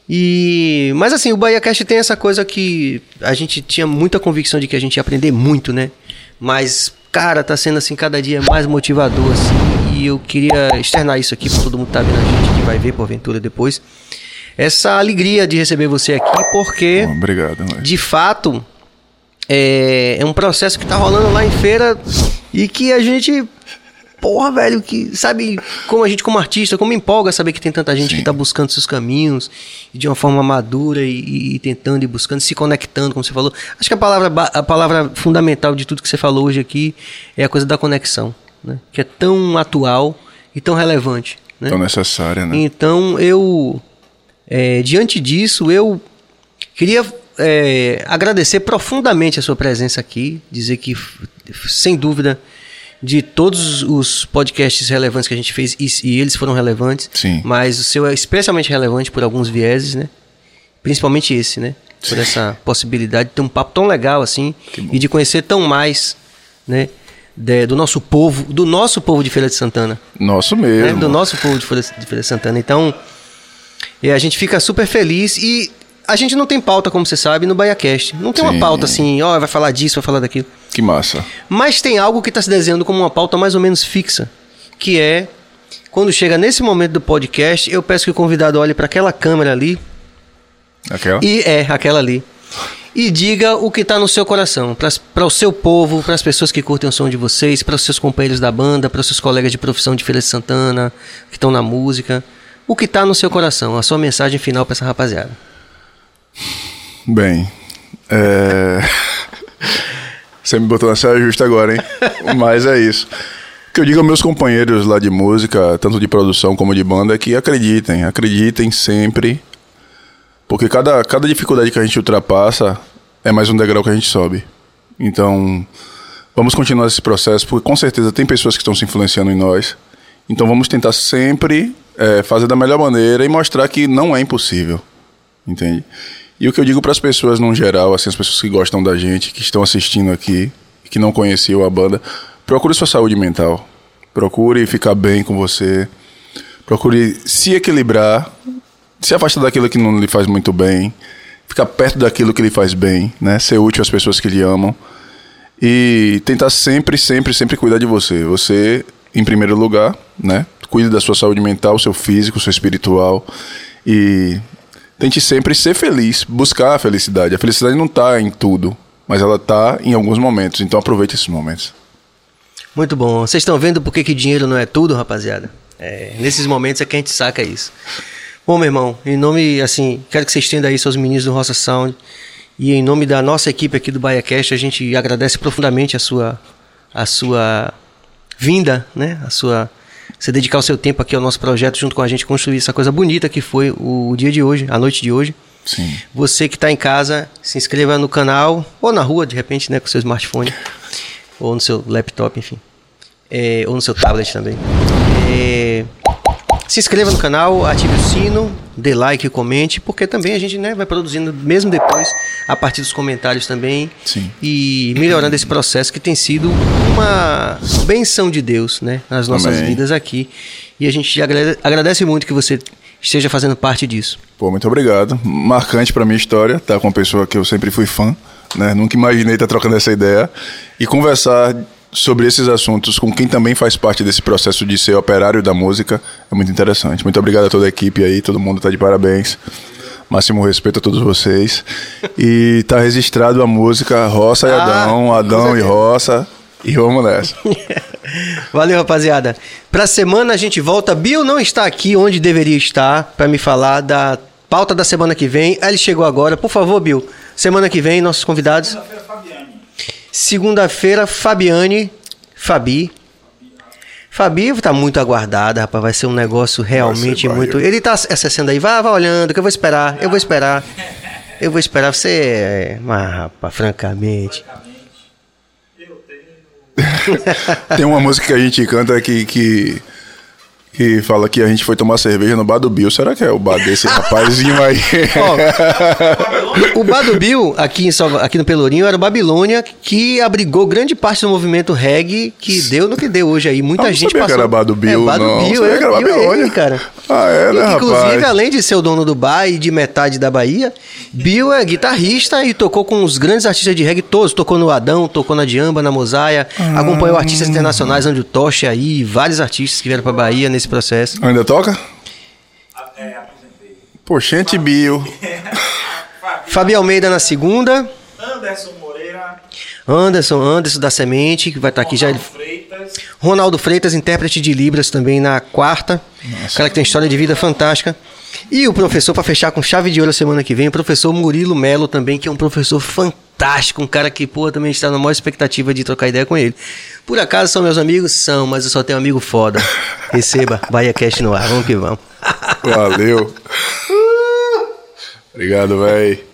E, mas assim, o Bahia Cast tem essa coisa que a gente tinha muita convicção de que a gente ia aprender muito, né? Mas, cara, tá sendo assim cada dia mais motivador, assim. E eu queria externar isso aqui pra todo mundo que tá vendo a gente, que vai ver porventura depois. Essa alegria de receber você aqui, porque, obrigado. mas- de fato, é, é um processo que tá rolando lá em feira e que a gente. Porra, velho, que sabe como a gente, como artista, como empolga saber que tem tanta gente Sim. que tá buscando seus caminhos de uma forma madura e, e tentando e buscando, se conectando, como você falou. Acho que a palavra, a palavra fundamental de tudo que você falou hoje aqui é a coisa da conexão, né? Que é tão atual e tão relevante, né? Tão necessária, né? Então eu, é, diante disso, eu queria é, agradecer profundamente a sua presença aqui, dizer que, sem dúvida, de todos os podcasts relevantes que a gente fez, e, e eles foram relevantes, Sim. mas o seu é especialmente relevante por alguns vieses, né? Principalmente esse, né? Por essa possibilidade de ter um papo tão legal assim e de conhecer tão mais, né? de- do nosso povo, do nosso povo de Feira de Santana Nosso né, mesmo. do nosso povo de Folha, de Folha Santana. Então, e a gente fica super feliz e a gente não tem pauta, como você sabe, no BaiaCast. Não tem uma Sim. pauta assim, ó, vai falar disso, vai falar daquilo. Que massa. Mas tem algo que está se desenhando como uma pauta mais ou menos fixa, que é quando chega nesse momento do podcast, eu peço que o convidado olhe para aquela câmera ali Aquela? e é aquela ali. E diga o que está no seu coração, para o seu povo, para as pessoas que curtem o som de vocês, para os seus companheiros da banda, para os seus colegas de profissão de Feira de Santana, que estão na música. O que está no seu coração, a sua mensagem final para essa rapaziada. Bem, é... Você me botou na saia justa agora, hein? Mas é isso. O que eu digo aos meus companheiros lá de música, tanto de produção como de banda, é que acreditem, acreditem sempre. Porque cada, cada dificuldade que a gente ultrapassa é mais um degrau que a gente sobe. Então, vamos continuar esse processo, porque com certeza tem pessoas que estão se influenciando em nós. Então vamos tentar sempre é, fazer da melhor maneira e mostrar que não é impossível. Entende? E o que eu digo para as pessoas no geral, assim, as pessoas que gostam da gente, que estão assistindo aqui, que não conheciam a banda, procure sua saúde mental. Procure ficar bem com você. Procure se equilibrar, se afastar daquilo que não lhe faz muito bem, ficar perto daquilo que lhe faz bem, né? Ser útil às pessoas que lhe amam e tentar sempre, sempre, sempre cuidar de você. Você em primeiro lugar, né? Cuide da sua saúde mental, seu físico, seu espiritual e tente sempre ser feliz, buscar a felicidade. A felicidade não está em tudo, mas ela está em alguns momentos. Então aproveite esses momentos. Muito bom. Vocês estão vendo por que, que dinheiro não é tudo, rapaziada? É, nesses momentos é que a gente saca isso. Bom, meu irmão, em nome, assim, quero que você estenda aí seus meninos do Roça Sound. E em nome da nossa equipe aqui do BaiaCast, a gente agradece profundamente a sua, a sua vinda, né? A sua você dedicar o seu tempo aqui ao nosso projeto junto com a gente construir essa coisa bonita que foi o dia de hoje, a noite de hoje. Sim. Você que está em casa, se inscreva no canal ou na rua, de repente, né, com seu smartphone ou no seu laptop, enfim, é, ou no seu tablet também. É, se inscreva no canal, ative o sino, dê like e comente, porque também a gente né, vai produzindo, mesmo depois, a partir dos comentários também. Sim. E melhorando esse processo que tem sido uma benção de Deus né, nas nossas Amém. vidas aqui. E a gente agrade- agradece muito que você esteja fazendo parte disso. Pô, muito obrigado. Marcante pra minha história, tá com uma pessoa que eu sempre fui fã, né? Nunca imaginei estar trocando essa ideia e conversar sobre esses assuntos com quem também faz parte desse processo de ser operário da música é muito interessante. Muito obrigado a toda a equipe aí, todo mundo tá de parabéns. Máximo respeito a todos vocês. E tá registrado a música Roça e Ah, Adão, com Adão e. Roça. E vamos nessa. [LAUGHS] Valeu, rapaziada. Pra semana a gente volta. Bill não está aqui onde deveria estar pra me falar da pauta da semana que vem. Ah, ele chegou agora. Por favor, Bill. Semana que vem, nossos convidados. Segunda-feira, Fabiane. Fabi. Fabi tá muito aguardada, rapaz. Vai ser um negócio realmente muito. Ele tá acessando aí. Vai, vai olhando, que eu vou esperar. Eu vou esperar. Eu vou esperar você. é, Mas, rapaz, francamente. Tem uma música que a gente canta que, que, que fala que a gente foi tomar cerveja no bar do Bill. Será que é o bar desse rapazinho aí? [LAUGHS] Ó, [LAUGHS] o Bar do Bill, aqui, em Salva- aqui no Pelourinho, era o Babilônia que abrigou grande parte do movimento reggae que deu no que deu hoje aí. Muita Ah, gente sabia que passou. era Bar do Bill, é, Bar do não. Bill, é, que era Bill é Babilônia. ele, cara. Ah, é, né, Inclusive, rapaz? além de ser o dono do bar e de metade da Bahia, Bill é guitarrista e tocou com os grandes artistas de reggae todos. Tocou no Adão, tocou na Diamba, na Mosaia, Ah. acompanhou artistas internacionais, Andrew Tocha aí, vários artistas que vieram pra Bahia nesse processo. Ainda toca? Poxente Bill. [LAUGHS] Fabi Almeida na segunda. Anderson Moreira, Anderson, Anderson da Semente, que vai estar aqui já. Ronaldo Freitas, Ronaldo Freitas, intérprete de Libras também na quarta. cara que tem história de vida fantástica. E o professor, para fechar com chave de ouro a semana que vem, o professor Murilo Melo também, que é um professor fantástico, um cara que, pô, também está na maior expectativa de trocar ideia com ele. Por acaso são meus amigos? São, mas eu só tenho um amigo foda. [LAUGHS] Receba, Bahia Cash no ar, vamos que vamos. Valeu. [LAUGHS] Obrigado, véi.